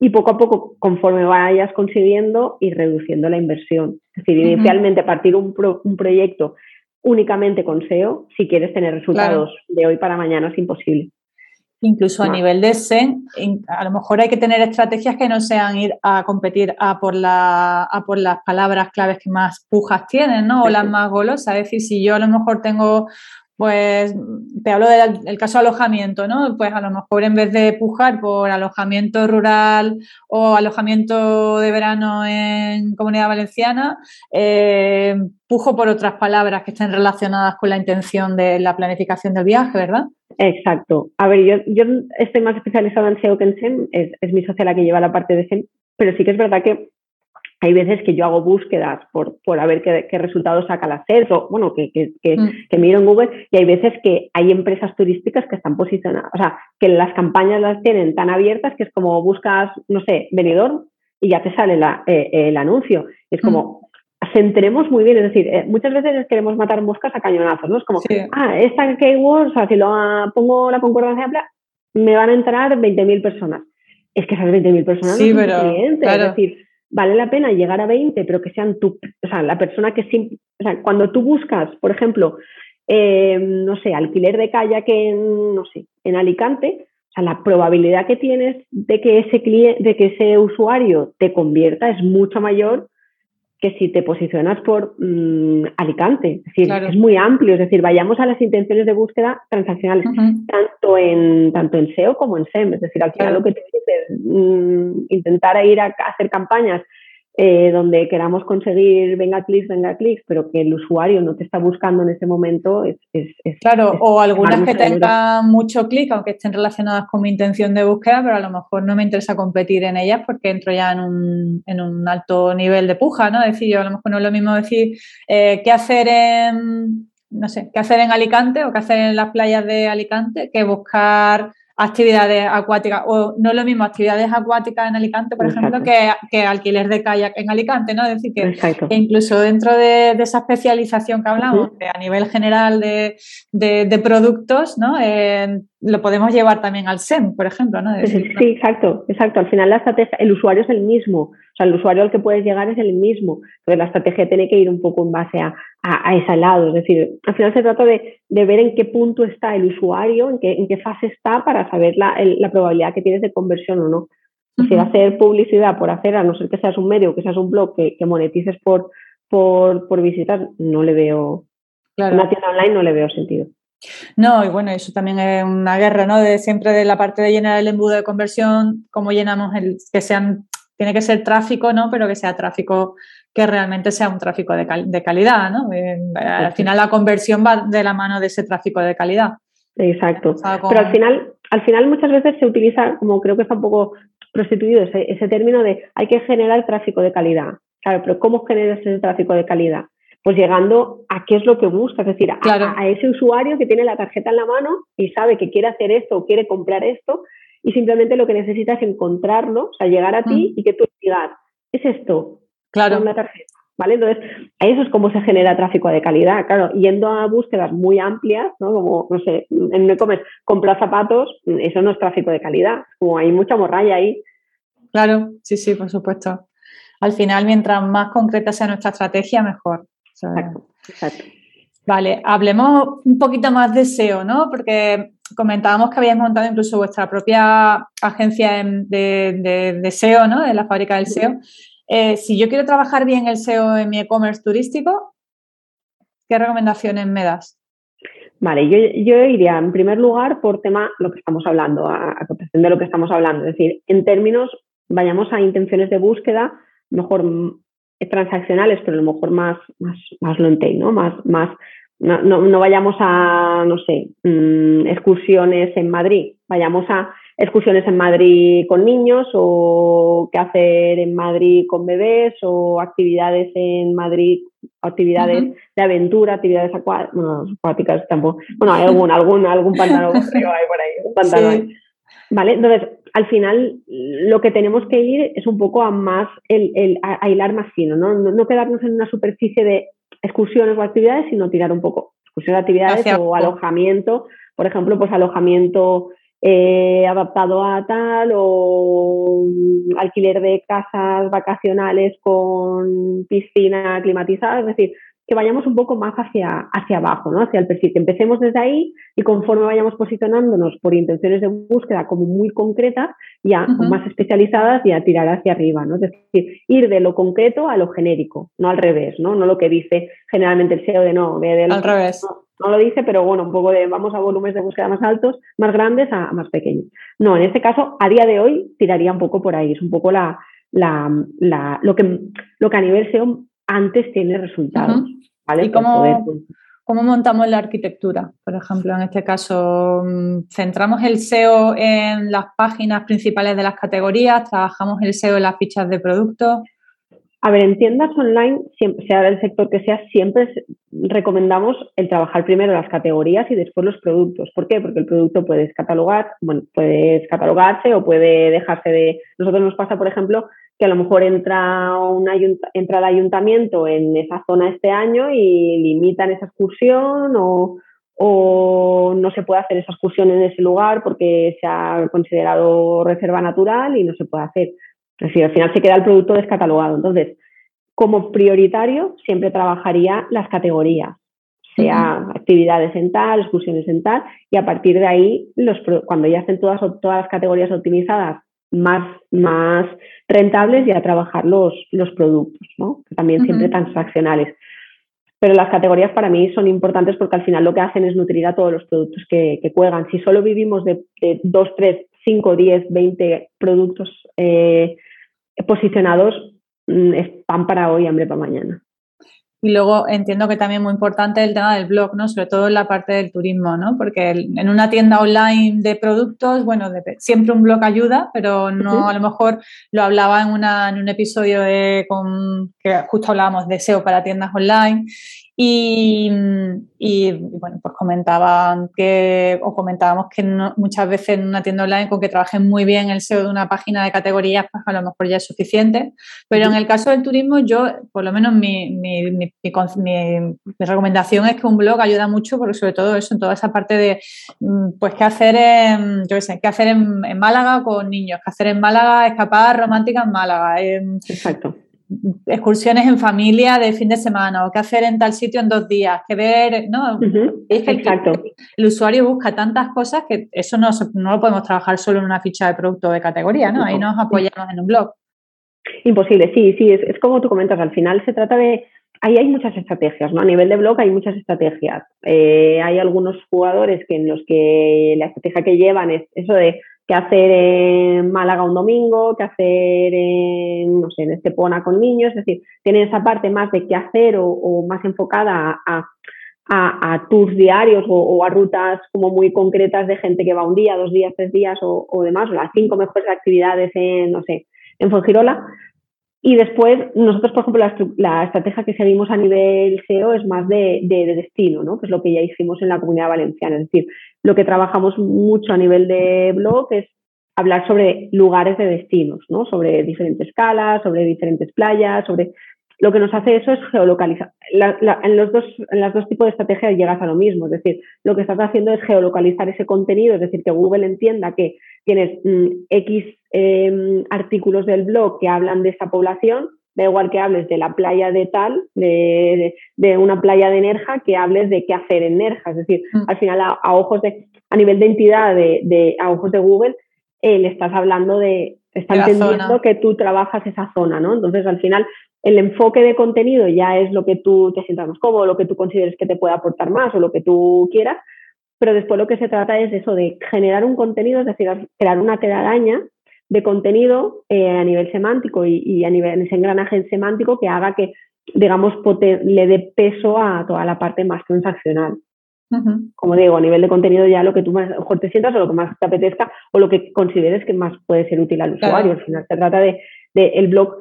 S2: y poco a poco, conforme vayas consiguiendo, y reduciendo la inversión. Es decir, inicialmente partir un, un proyecto únicamente con SEO, si quieres tener resultados de hoy para mañana, es imposible.
S1: Incluso a nivel de SEN, a lo mejor hay que tener estrategias que no sean ir a competir a por, la, a por las palabras claves que más pujas tienen, ¿no? O las más golosas. Es decir, si yo a lo mejor tengo pues te hablo del caso alojamiento, ¿no? Pues a lo mejor en vez de pujar por alojamiento rural o alojamiento de verano en Comunidad Valenciana, eh, pujo por otras palabras que estén relacionadas con la intención de la planificación del viaje, ¿verdad?
S2: Exacto. A ver, yo, yo estoy más especializada en SEO que en SEM, es, mi socia la que lleva la parte de SEM, pero sí que es verdad que hay veces que yo hago búsquedas por, por a ver qué, resultados saca la SERP o, bueno, que, que, que, mm. que, miro en Google y hay veces que hay empresas turísticas que están posicionadas, o sea, que las campañas las tienen tan abiertas que es como buscas, no sé, venidor y ya te sale la, eh, el anuncio. Es como, mm. centremos muy bien, es decir, eh, muchas veces queremos matar moscas a cañonazos, ¿no? Es como, ah, esta keyword, o sea, si lo pongo la concordancia me van a entrar 20.000 personas. Es que esas 20.000 personas
S1: no son clientes,
S2: es decir, vale la pena llegar a 20, pero que sean tú, o sea, la persona que o sea, cuando tú buscas, por ejemplo, eh, no sé, alquiler de kayak en, no sé, en Alicante, o sea, la probabilidad que tienes de que ese cliente, de que ese usuario te convierta es mucho mayor que si te posicionas por mm, Alicante. Es decir, es muy amplio. Es decir, vayamos a las intenciones de búsqueda transaccionales, tanto, en, tanto en SEO como en SEM. Es decir, al final lo que te dices, mm, intentar ir a hacer campañas eh, donde queramos conseguir venga clics, venga clics, pero que el usuario no te está buscando en ese momento es...
S1: claro, o algunas que tengan mucho clic, aunque estén relacionadas con mi intención de búsqueda, pero a lo mejor no me interesa competir en ellas porque entro ya en un, en un alto nivel de puja, ¿no? Es decir, yo a lo mejor no es lo mismo decir eh, qué hacer en, no sé, qué hacer en Alicante o qué hacer en las playas de Alicante que buscar actividades acuáticas, o no es lo mismo actividades acuáticas en Alicante, por ejemplo, que, que, alquiler de kayak en Alicante, ¿no? Es decir, que, incluso dentro de, esa especialización que hablamos, a nivel general de, de, productos, ¿no? Eh, lo podemos llevar también al SEM, por ejemplo, ¿no?
S2: sí, exacto, exacto. Al final la estrategia, el usuario es el mismo, o sea, el usuario al que puedes llegar es el mismo. Entonces la estrategia tiene que ir un poco en base a, a, ese lado. Es decir, al final se trata de, de, ver en qué punto está el usuario, en qué, en qué fase está para saber la, la probabilidad que tienes de conversión o no. Es decir, hacer publicidad por hacer, a no ser que seas un medio, que seas un blog, que, que monetices por, por, por visitar, no le veo, claro. una tienda online no le veo sentido.
S1: No, y bueno, eso también es una guerra, ¿no? De siempre de la parte de llenar el embudo de conversión, cómo llenamos el, que sean, tiene que ser tráfico, ¿no? Pero que sea tráfico que realmente sea un tráfico de, de calidad, ¿no? Eh, al final la conversión va de la mano de ese tráfico de calidad.
S2: Exacto. Pero al final, al final muchas veces se utiliza, como creo que está un poco prostituido ese, ese término de hay que generar tráfico de calidad. Claro, pero ¿cómo generas ese tráfico de calidad? Pues llegando a qué es lo que busca, es decir, a, ese usuario que tiene la tarjeta en la mano y sabe que quiere hacer esto o quiere comprar esto y simplemente lo que necesita es encontrarlo, o sea, llegar a ti mm. y que tú digas, es esto,
S1: claro.
S2: con la tarjeta. ¿Vale? Entonces, eso es cómo se genera tráfico de calidad. Claro, yendo a búsquedas muy amplias, ¿no? Como, no sé, en e-commerce, comprar zapatos, eso no es tráfico de calidad. Como hay mucha morralla ahí.
S1: Claro, sí, sí, por supuesto. Al final, mientras más concreta sea nuestra estrategia, mejor. Vale, hablemos un poquito más de SEO, ¿no? Porque comentábamos que habíais montado incluso vuestra propia agencia de, SEO, ¿no? De la fábrica del SEO. Eh, si yo quiero trabajar bien el SEO en mi e-commerce turístico, ¿qué recomendaciones me das?
S2: Vale, yo, yo, iría en primer lugar por tema lo que estamos hablando, a, a de lo que estamos hablando. Es decir, en términos, vayamos a intenciones de búsqueda, mejor transaccionales, pero a lo mejor más, más, más long tail, ¿no? Más, más, no, no, vayamos a, no sé, mm, excursiones en Madrid, vayamos a excursiones en Madrid con niños o qué hacer en Madrid con bebés o actividades en Madrid, actividades de aventura, actividades acuáticas tampoco. Bueno, hay algún, algún, algún pantano por ahí, Vale, entonces al final lo que tenemos que ir es un poco a más el, a, hilar más fino, ¿no? ¿no? quedarnos en una superficie de excursiones o actividades, sino tirar un poco excursiones, actividades o alojamiento, por ejemplo, pues alojamiento eh, adaptado a tal o alquiler de casas vacacionales con piscina climatizada, es decir, que vayamos un poco más hacia, hacia abajo, ¿no? hacia el perfil, que empecemos desde ahí y conforme vayamos posicionándonos por intenciones de búsqueda como muy concretas, ya más especializadas, y a tirar hacia arriba. ¿no? Es decir, ir de lo concreto a lo genérico, no al revés, no, no lo que dice generalmente el SEO de no, de,
S1: al revés.
S2: No, lo dice, pero bueno, un poco de vamos a volúmenes de búsqueda más altos, más grandes a, más pequeños. No, en este caso, a día de hoy tiraría un poco por ahí, es un poco la, la, la, lo, que, lo que a nivel SEO antes tiene resultados.
S1: ¿Y cómo, cómo, montamos la arquitectura? Por ejemplo, en este caso, mm, ¿centramos el SEO en las páginas principales de las categorías? ¿Trabajamos el SEO en las fichas de producto?
S2: A ver, en tiendas online, siempre, sea del sector que sea, siempre recomendamos el trabajar primero las categorías y después los productos. ¿Por qué? Porque el producto puede catalogar, bueno, puede catalogarse o puede dejarse de. Nosotros nos pasa, por ejemplo, que a lo mejor entra, un entra el ayuntamiento en esa zona este año y limitan esa excursión o, o no se puede hacer esa excursión en ese lugar porque se ha considerado reserva natural y no se puede hacer. Es decir, al final se queda el producto descatalogado. Entonces, como prioritario, siempre trabajaría las categorías, sea actividades en tal, excursiones en tal, y a partir de ahí, los, cuando ya estén todas, todas las categorías optimizadas, más, más rentables, ya trabajar los, los productos, ¿no? también siempre transaccionales. Pero las categorías para mí son importantes porque al final lo que hacen es nutrir a todos los productos que, que cuelgan. Si solo vivimos de, de 2, 3, 5, 10, 20 productos eh, posicionados mm, es pan para hoy, hambre para mañana.
S1: Y luego entiendo que también muy importante el tema del blog, ¿no? Sobre todo en la parte del turismo, ¿no? Porque en una tienda online de productos, bueno, siempre un blog ayuda, pero no a lo mejor lo hablaba en, una, en un episodio de, con, que justo hablábamos de SEO para tiendas online y, bueno, pues comentaban que, o comentábamos que muchas veces en una tienda online con que trabajen muy bien el SEO de una página de categorías, pues a lo mejor ya es suficiente. Pero en el caso del turismo, yo, por lo menos mi, mi, mi, mi, recomendación es que un blog ayuda mucho, porque sobre todo eso, en toda esa parte de, mm, pues, qué hacer en, yo qué sé, qué hacer en, en Málaga con niños, qué hacer en Málaga, escapadas románticas en Málaga.
S2: Exacto
S1: excursiones en familia de fin de semana o qué hacer en tal sitio en dos días, qué ver, ¿no?
S2: es que Exacto.
S1: El, usuario busca tantas cosas que eso no, no, lo podemos trabajar solo en una ficha de producto de categoría, ¿no? Ahí nos apoyamos en un blog.
S2: Imposible, sí, sí, es, como tú comentas, al final se trata de, ahí hay muchas estrategias, ¿no? A nivel de blog hay muchas estrategias. Eh, hay algunos jugadores que en los que la estrategia que llevan es eso de qué hacer en Málaga un domingo, qué hacer en, no sé, en Estepona con niños, es decir, tienen esa parte más de qué hacer o, más enfocada a, a, tours diarios o, a rutas como muy concretas de gente que va un día, dos días, tres días o, o demás, o las cinco mejores actividades en, no sé, en Fuengirola, y después, nosotros, por ejemplo, la, estrategia que seguimos a nivel SEO es más de, destino, ¿no? que es lo que ya hicimos en la comunidad valenciana. Es decir, lo que trabajamos mucho a nivel de blog es hablar sobre lugares de destinos, ¿no? sobre diferentes escalas, sobre diferentes playas, sobre lo que nos hace eso es geolocalizar. en, los dos, en las dos tipos de estrategias llegas a lo mismo, es decir, lo que estás haciendo es geolocalizar ese contenido, es decir, que Google entienda que tienes mm, X em, artículos del blog que hablan de esa población, da igual que hables de la playa de tal, de, una playa de Nerja, que hables de qué hacer en Nerja. Es decir, mm. al final, a, ojos de, a nivel de entidad, de, a ojos de Google, eh, le estás hablando de, está entendiendo que tú trabajas esa zona, ¿no? Entonces, al final, el enfoque de contenido ya es lo que tú te sientas más cómodo, lo que tú consideres que te puede aportar más o lo que tú quieras, pero después lo que se trata es eso, de generar un contenido, es decir, crear una telaraña de contenido eh, a nivel semántico y, a nivel ese engranaje semántico que haga que, digamos, le dé peso a toda la parte más transaccional. Como digo, a nivel de contenido ya lo que tú mejor te sientas o lo que más te apetezca o lo que consideres que más puede ser útil al usuario. Al final se trata de, de el blog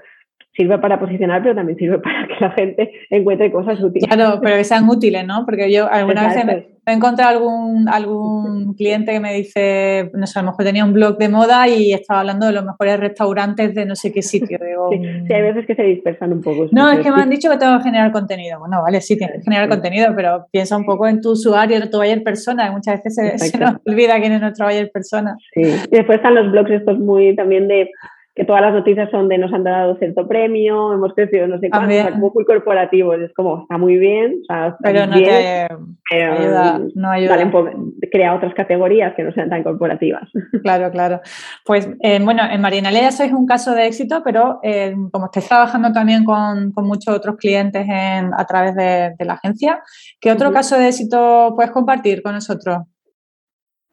S2: sirve para posicionar, pero también sirve para que la gente encuentre cosas útiles.
S1: Claro, pero que sean útiles, ¿no? Porque yo alguna vez me, he encontrado algún, algún cliente que me dice, no sé, a lo mejor tenía un blog de moda y estaba hablando de los mejores restaurantes de no sé qué sitio.
S2: Digo, sí, hay veces que se dispersan un poco.
S1: No, es que me han dicho que tengo que generar contenido. Bueno, vale, sí, tienes que generar contenido, pero piensa un poco en tu usuario, en tu buyer persona. Muchas veces se, se, nos olvida quién es nuestro buyer persona.
S2: Sí, y después están los blogs estos muy también de que todas las noticias son de nos han dado cierto premio, hemos crecido no sé cuánto, como muy corporativo, es como, está muy bien,
S1: pero no te ayuda, no ayuda.
S2: crea otras categorías que no sean tan corporativas.
S1: Claro, claro. Pues eh, bueno, en Marinalia sois un caso de éxito, pero eh, como estáis trabajando también con, muchos otros clientes a través de, la agencia, ¿qué otro caso de éxito puedes compartir con nosotros?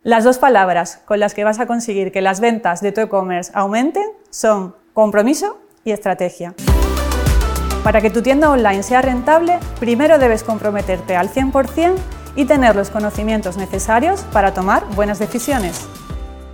S1: Las dos palabras con las que vas a conseguir que las ventas de tu e-commerce aumenten son compromiso y estrategia. Para que tu tienda online sea rentable, primero debes comprometerte al 100% y tener los conocimientos necesarios para tomar buenas decisiones.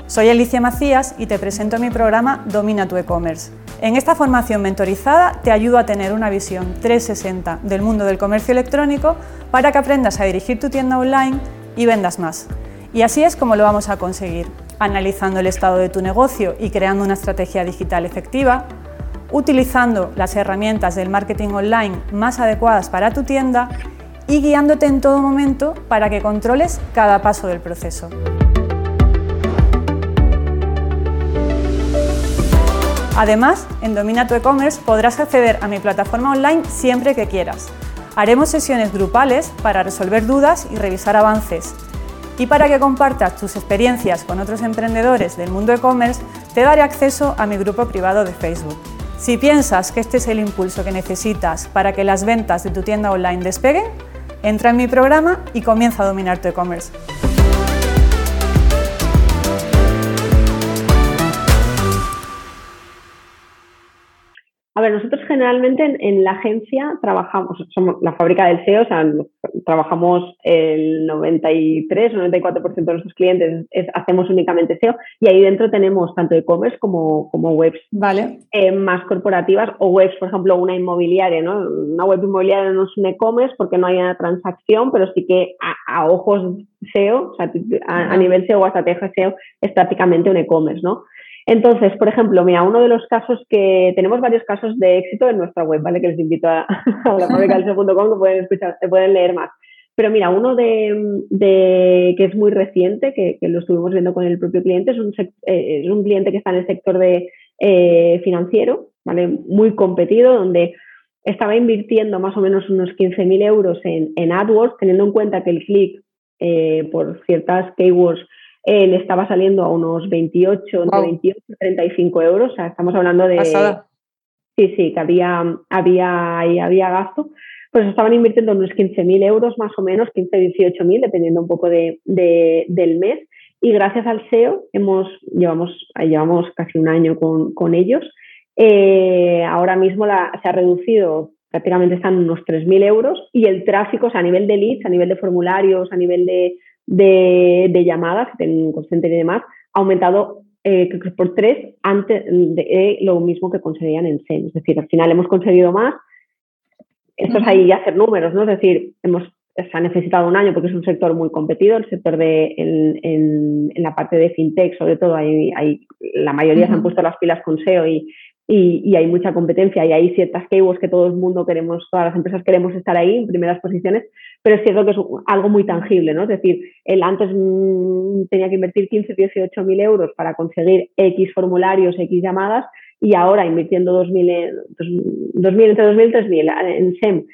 S1: Soy Alicia Macías y te presento mi programa Domina tu e-commerce. En esta formación mentorizada te ayudo a tener una visión 360 del mundo del comercio electrónico para que aprendas a dirigir tu tienda online y vendas más. Y así es como lo vamos a conseguir, analizando el estado de tu negocio y creando una estrategia digital efectiva, utilizando las herramientas del marketing online más adecuadas para tu tienda y guiándote en todo momento para que controles cada paso del proceso. Además, en Domina tu e-commerce podrás acceder a mi plataforma online siempre que quieras. Haremos sesiones grupales para resolver dudas y revisar avances. Y para que compartas tus experiencias con otros emprendedores del mundo e-commerce, te daré acceso a mi grupo privado de Facebook. Si piensas que este es el impulso que necesitas para que las ventas de tu tienda online despeguen, entra en mi programa y comienza a dominar tu e-commerce.
S2: A ver, nosotros generalmente en, la agencia trabajamos, somos la fábrica del SEO, o sea, trabajamos el 93 o 94% de nuestros clientes, hacemos únicamente SEO y ahí dentro tenemos tanto e-commerce como, como webs
S1: vale.
S2: Eh, más corporativas o webs, por ejemplo, una inmobiliaria, ¿no? Una web inmobiliaria no es un e-commerce porque no hay una transacción, pero sí que a, ojos SEO, o sea, a, a nivel SEO o estrategia SEO es prácticamente un e-commerce, ¿no? Entonces, por ejemplo, mira, uno de los casos que tenemos varios casos de éxito en nuestra web, ¿vale? Que les invito a, a la que pueden escuchar, se pueden leer más. Pero mira, uno de, que es muy reciente, que, lo estuvimos viendo con el propio cliente, es un, eh, es un cliente que está en el sector de eh, financiero, ¿vale? Muy competido, donde estaba invirtiendo más o menos unos 15.000 euros en, en, AdWords, teniendo en cuenta que el clic eh, por ciertas keywords eh, le estaba saliendo a unos 28, entre 28 y 35 euros. O sea, estamos hablando de. Sí, sí, que había, había, había gasto. Pues estaban invirtiendo unos 15.000 euros más o menos, 15, 18.000, dependiendo un poco de, del mes. Y gracias al SEO hemos, llevamos, llevamos casi un año con, con ellos. Eh, ahora mismo la, se ha reducido, prácticamente están unos 3.000 euros y el tráfico, o sea, a nivel de leads, a nivel de formularios, a nivel de, de, llamadas que tienen un center y demás, ha aumentado eh, por tres antes de lo mismo que conseguían en SEM. Es decir, al final hemos conseguido más. Esto es ahí hacer números, ¿no? Es decir, hemos, se ha necesitado un año porque es un sector muy competido, el sector de, en, en, la parte de fintech, sobre todo, hay, hay la mayoría se han puesto las pilas con SEO y, y, hay mucha competencia y hay ciertas keywords que todo el mundo queremos, todas las empresas queremos estar ahí en primeras posiciones, pero es cierto que es algo muy tangible, ¿no? Es decir, él antes mm, tenía que invertir 15, 18 mil euros para conseguir X formularios, X llamadas y ahora invirtiendo 2.000, 2.000 entre 2.000 y 3.000 en SEM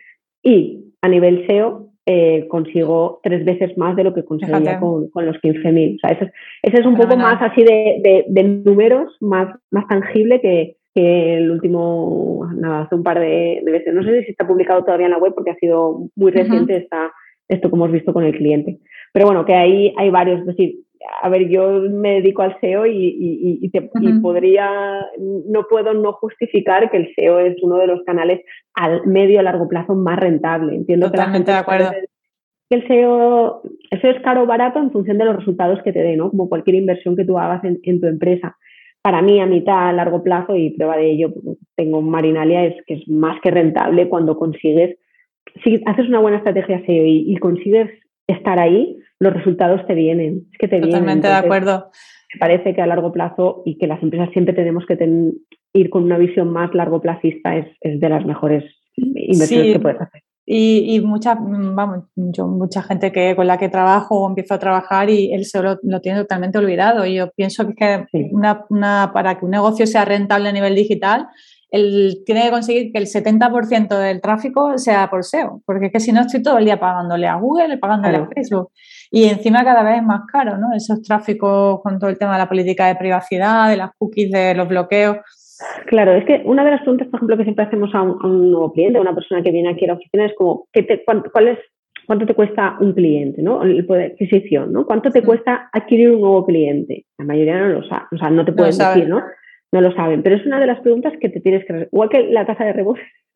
S2: y a nivel SEO eh, consigo tres veces más de lo que conseguía con, con, los 15.000. O sea, ese, ese, es un poco más así de, de, de números, más, más tangible que, que el último, nada, hace un par de, veces, no sé si está publicado todavía en la web porque ha sido muy reciente está esto como hemos visto con el cliente. Pero bueno, que ahí hay varios, es decir, a ver, yo me dedico al SEO y, y, podría, no puedo no justificar que el SEO es uno de los canales al medio a largo plazo más rentable. Entiendo
S1: Totalmente que de acuerdo.
S2: Que el SEO, el SEO es caro o barato en función de los resultados que te dé, ¿no? Como cualquier inversión que tú hagas en, en tu empresa para mí a mitad, a largo plazo, y prueba de ello, tengo Marinalia, es que es más que rentable cuando consigues, si haces una buena estrategia SEO y, consigues estar ahí, los resultados te vienen. Es que te
S1: Totalmente de acuerdo.
S2: Me parece que a largo plazo y que las empresas siempre tenemos que ir con una visión más largo plazista es, de las mejores inversiones que puedes hacer.
S1: Y, mucha, vamos, yo mucha gente que con la que trabajo o empiezo a trabajar y él se lo, tiene totalmente olvidado. Y yo pienso que, que una, una, para que un negocio sea rentable a nivel digital, él tiene que conseguir que el 70% del tráfico sea por SEO, porque es que si no estoy todo el día pagándole a Google, pagándole a Facebook. Y encima cada vez es más caro, ¿no? Esos tráficos con todo el tema de la política de privacidad, de las cookies, de los bloqueos.
S2: Claro, es que una de las preguntas, por ejemplo, que siempre hacemos a un, nuevo cliente, a una persona que viene aquí a la oficina, es como, ¿qué te, cuánto, cuál es, ¿cuánto te cuesta un cliente? ¿no? El poder de adquisición, ¿no? ¿Cuánto te cuesta adquirir un nuevo cliente? La mayoría no lo sabe, o sea, no te pueden decir, ¿no? No lo saben, pero es una de las preguntas que te tienes que, igual que la tasa de rebote,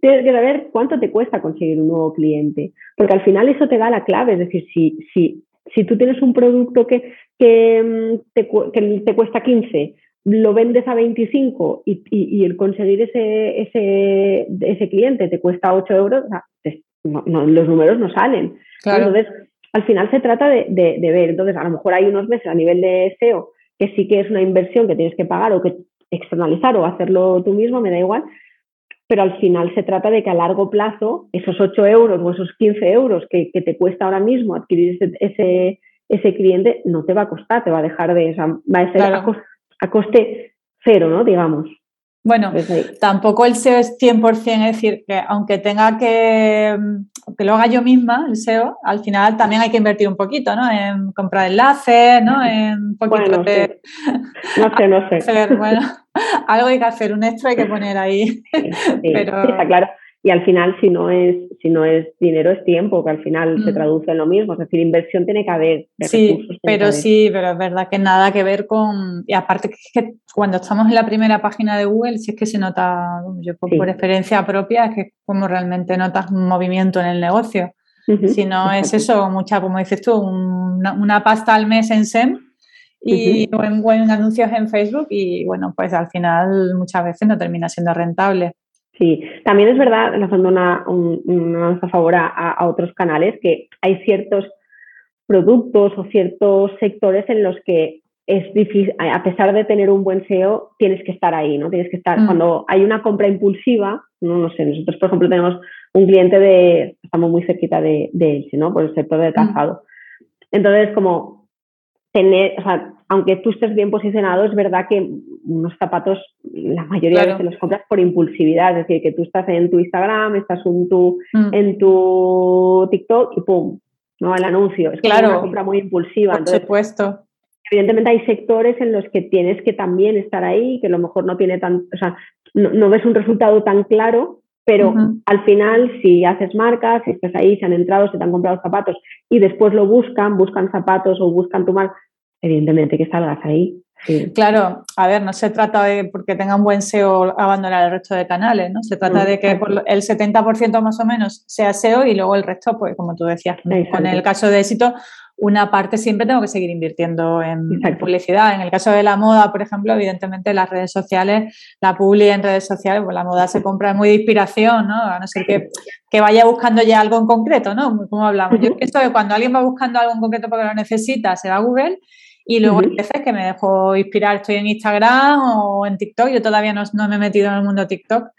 S2: tienes que saber cuánto te cuesta conseguir un nuevo cliente, porque al final eso te da la clave, es decir, si, si si tú tienes un producto que, que, mm, te, que te cuesta 15, lo vendes a 25 y, y, el conseguir ese, ese, ese, cliente te cuesta 8 euros, los números no salen. Entonces, al final se trata de, de, de, ver. Entonces, a lo mejor hay unos meses a nivel de SEO que sí que es una inversión que tienes que pagar o que externalizar o hacerlo tú mismo, me da igual, pero al final se trata de que a largo plazo esos 8 euros o esos 15 euros que, te cuesta ahora mismo adquirir ese, ese, cliente no te va a costar, te va a dejar de, va a ser a, coste cero, ¿no? Digamos.
S1: Bueno, tampoco el SEO es 100%, es decir, que aunque tenga que, que lo haga yo misma, el SEO, al final también hay que invertir un poquito, ¿no? En comprar enlaces, ¿no? En un poquito de...
S2: No sé, no sé.
S1: bueno, algo hay que hacer, un extra hay que poner ahí.
S2: Pero... está claro y al final si no es si no es dinero es tiempo que al final se mm. traduce en lo mismo. Es decir inversión tiene que haber
S1: sí pero sí pero es verdad que nada que ver con y aparte que, cuando estamos en la primera página de Google sí es que se nota yo por, experiencia propia es que como realmente notas un movimiento en el negocio. Si no es eso mucha como dices tú una, pasta al mes en SEM y en, en anuncios en Facebook y bueno pues al final muchas veces no termina siendo rentable
S2: Sí, también es verdad, lanzando una, una a favor a, otros canales, que hay ciertos productos o ciertos sectores en los que es difícil, a pesar de tener un buen SEO, tienes que estar ahí, ¿no? Tienes que estar, mm. cuando hay una compra impulsiva, no, no sé, nosotros por ejemplo tenemos un cliente de, estamos muy cerquita de, de ¿no? Por el sector del mm. calzado. Entonces, como tener, o sea, aunque tú estés bien posicionado, es verdad que unos zapatos, la mayoría de veces los compras por impulsividad, es decir, que tú estás en tu Instagram, estás en tu, mm. en tu TikTok y ¡pum! ¿no? El anuncio. Es claro. una compra muy impulsiva.
S1: Por supuesto.
S2: Evidentemente hay sectores en los que tienes que también estar ahí, que a lo mejor no tiene tan, o sea, no, ves un resultado tan claro, pero al final, si haces marcas, si estás ahí, se han entrado, se te han comprado zapatos y después lo buscan, buscan zapatos o buscan tu marca, evidentemente que salgas ahí.
S1: Claro, a ver, no se trata de porque tenga un buen SEO abandonar el resto de canales, ¿no? Se trata de que el 70% más o menos sea SEO y luego el resto, pues como tú decías, con el caso de éxito, una parte siempre tengo que seguir invirtiendo en publicidad. En el caso de la moda, por ejemplo, evidentemente las redes sociales, la publi en redes sociales, pues la moda se compra muy de inspiración, ¿no? A no ser que, que vaya buscando ya algo en concreto, ¿no? Como hablamos. Yo esto que cuando alguien va buscando algo en concreto porque lo necesita, se va a Google y luego hay veces que me dejo inspirar, estoy en Instagram o en TikTok, yo todavía no, me he metido en el mundo TikTok.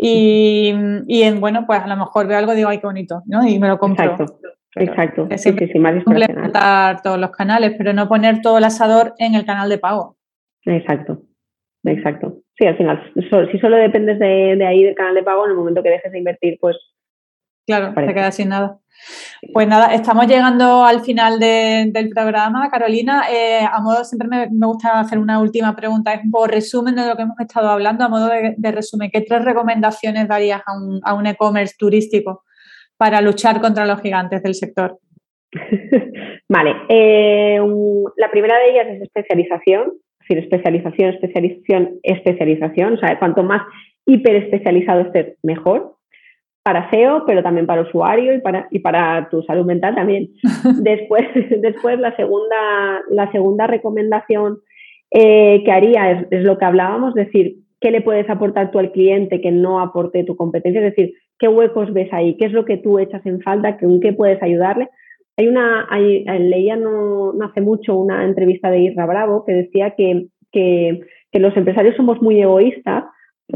S1: Y, y en, bueno, pues a lo mejor veo algo y digo, ay, qué bonito, ¿no? Y me lo compro.
S2: Exacto. Exacto.
S1: Es sí, sí, más complementar todos los canales, pero no poner todo el asador en el canal de pago.
S2: Exacto, exacto. Sí, al final, si solo dependes de, de, ahí del canal de pago, en el momento que dejes de invertir, pues...
S1: Claro, te quedas sin nada. Pues nada, estamos llegando al final del programa, Carolina. Eh, a modo, siempre me, gusta hacer una última pregunta, es un poco resumen de lo que hemos estado hablando, a modo de, resumen. ¿Qué tres recomendaciones darías a un, e-commerce turístico para luchar contra los gigantes del sector?
S2: vale, eh, la primera de ellas es especialización, es decir, especialización, especialización, especialización, o sea, cuanto más hiperespecializado estés, mejor para SEO, pero también para usuario y para, y para tu salud mental también. después, después la, segunda, la segunda recomendación eh, que haría es, es, lo que hablábamos, es decir, qué le puedes aportar tú al cliente que no aporte tu competencia, es decir, qué huecos ves ahí, qué es lo que tú echas en falta, en qué puedes ayudarle. Hay una, hay, leía no, no, hace mucho una entrevista de Isra Bravo que decía que, que, que los empresarios somos muy egoístas,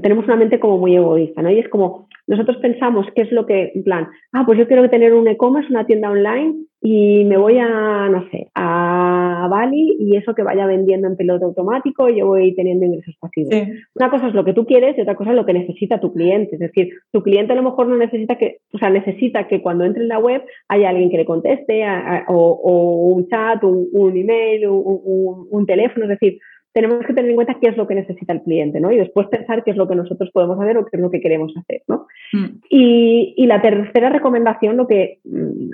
S2: tenemos una mente como muy egoísta, ¿no? Y es como, nosotros pensamos qué es lo que, en plan, ah, pues yo quiero tener un e-commerce, una tienda online y me voy a, no sé, a Bali y eso que vaya vendiendo en piloto automático, yo voy teniendo ingresos pasivos. Una cosa es lo que tú quieres y otra cosa es lo que necesita tu cliente. Es decir, tu cliente a lo mejor no necesita que, o sea, necesita que cuando entre en la web haya alguien que le conteste o, un chat, un, email, un, un teléfono. Es decir, tenemos que tener en cuenta qué es lo que necesita el cliente, ¿no? Y después pensar qué es lo que nosotros podemos hacer o qué es lo que queremos hacer, ¿no? Mm. Y, la tercera recomendación, lo que mm,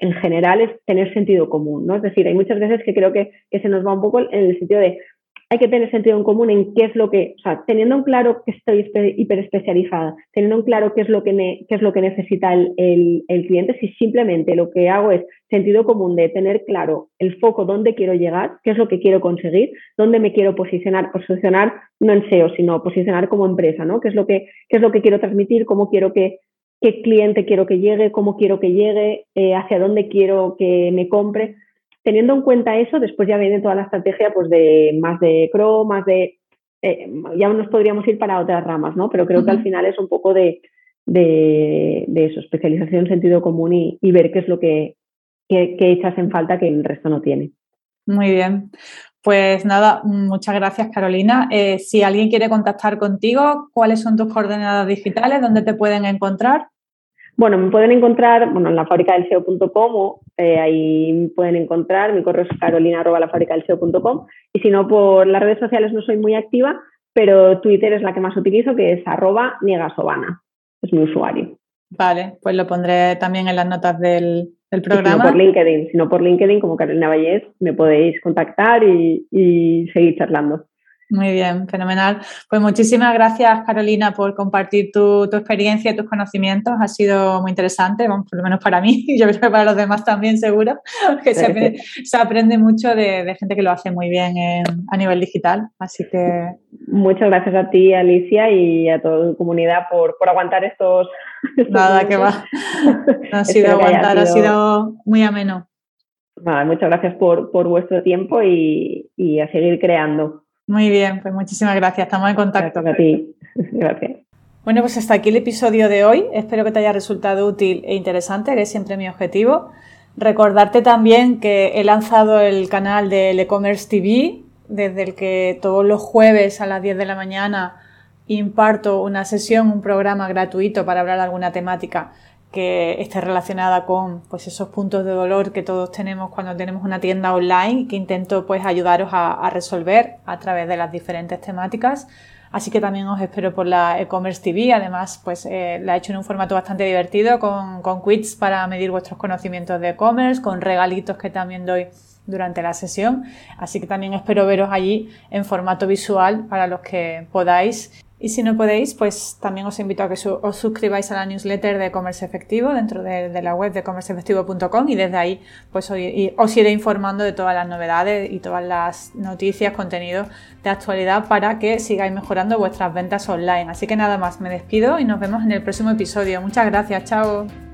S2: en general es tener sentido común, ¿no? Es decir, hay muchas veces que creo que, se nos va un poco en el sentido de hay que tener sentido en común en qué es lo que, o sea, teniendo en claro que estoy hiperespecializada, teniendo en claro qué es lo que, qué es lo que necesita el, el, cliente, si simplemente lo que hago es sentido común de tener claro el foco, dónde quiero llegar, qué es lo que quiero conseguir, dónde me quiero posicionar, posicionar no en SEO, sino posicionar como empresa, ¿no? ¿Qué es lo que, qué es lo que quiero transmitir, cómo quiero que, qué cliente quiero que llegue, cómo quiero que llegue, eh, hacia dónde quiero que me compre teniendo en cuenta eso, después ya viene toda la estrategia pues de más de CRO, más de... Eh, ya nos podríamos ir para otras ramas, ¿no? Pero creo que al final es un poco de, de, eso, especialización, sentido común y, ver qué es lo que, que, echas en falta que el resto no tiene.
S1: Muy bien. Pues nada, muchas gracias Carolina. Eh, si alguien quiere contactar contigo, ¿cuáles son tus coordenadas digitales? ¿Dónde te pueden encontrar?
S2: Bueno, me pueden encontrar bueno, en la fábrica del SEO.com, eh, ahí pueden encontrar, mi correo es carolina y si no, por las redes sociales no soy muy activa, pero Twitter es la que más utilizo, que es arroba niegasovana, es mi usuario.
S1: Vale, pues lo pondré también en las notas del, programa.
S2: Si no por LinkedIn, si no por LinkedIn, como Carolina Vallés, me podéis contactar y seguir charlando.
S1: Muy bien, fenomenal. Pues muchísimas gracias, Carolina, por compartir tu, experiencia y tus conocimientos. Ha sido muy interesante, vamos, por lo menos para mí, y yo creo que para los demás también, seguro, que se aprende, mucho de, gente que lo hace muy bien a nivel digital. Así que.
S2: Muchas gracias a ti, Alicia, y a toda tu comunidad por, aguantar estos.
S1: Nada, que va. No ha sido aguantar, ha sido muy ameno.
S2: muchas gracias por, vuestro tiempo y, y a seguir creando.
S1: Muy bien, pues muchísimas gracias. Estamos en contacto.
S2: Gracias a ti. Gracias.
S1: Bueno, pues hasta aquí el episodio de hoy. Espero que te haya resultado útil e interesante, que es siempre mi objetivo. Recordarte también que he lanzado el canal del e-commerce TV, desde el que todos los jueves a las 10 de la mañana imparto una sesión, un programa gratuito para hablar de alguna temática que esté relacionada con pues, esos puntos de dolor que todos tenemos cuando tenemos una tienda online y que intento pues, ayudaros a, resolver a través de las diferentes temáticas. Así que también os espero por la e-commerce TV. Además, pues eh, la he hecho en un formato bastante divertido con, con para medir vuestros conocimientos de e-commerce, con regalitos que también doy durante la sesión. Así que también espero veros allí en formato visual para los que podáis y si no podéis, pues también os invito a que os suscribáis a la newsletter de Comercio Efectivo dentro de, la web de comercioefectivo.com y desde ahí pues os iré informando de todas las novedades y todas las noticias, contenidos de actualidad para que sigáis mejorando vuestras ventas online. Así que nada más, me despido y nos vemos en el próximo episodio. Muchas gracias, chao.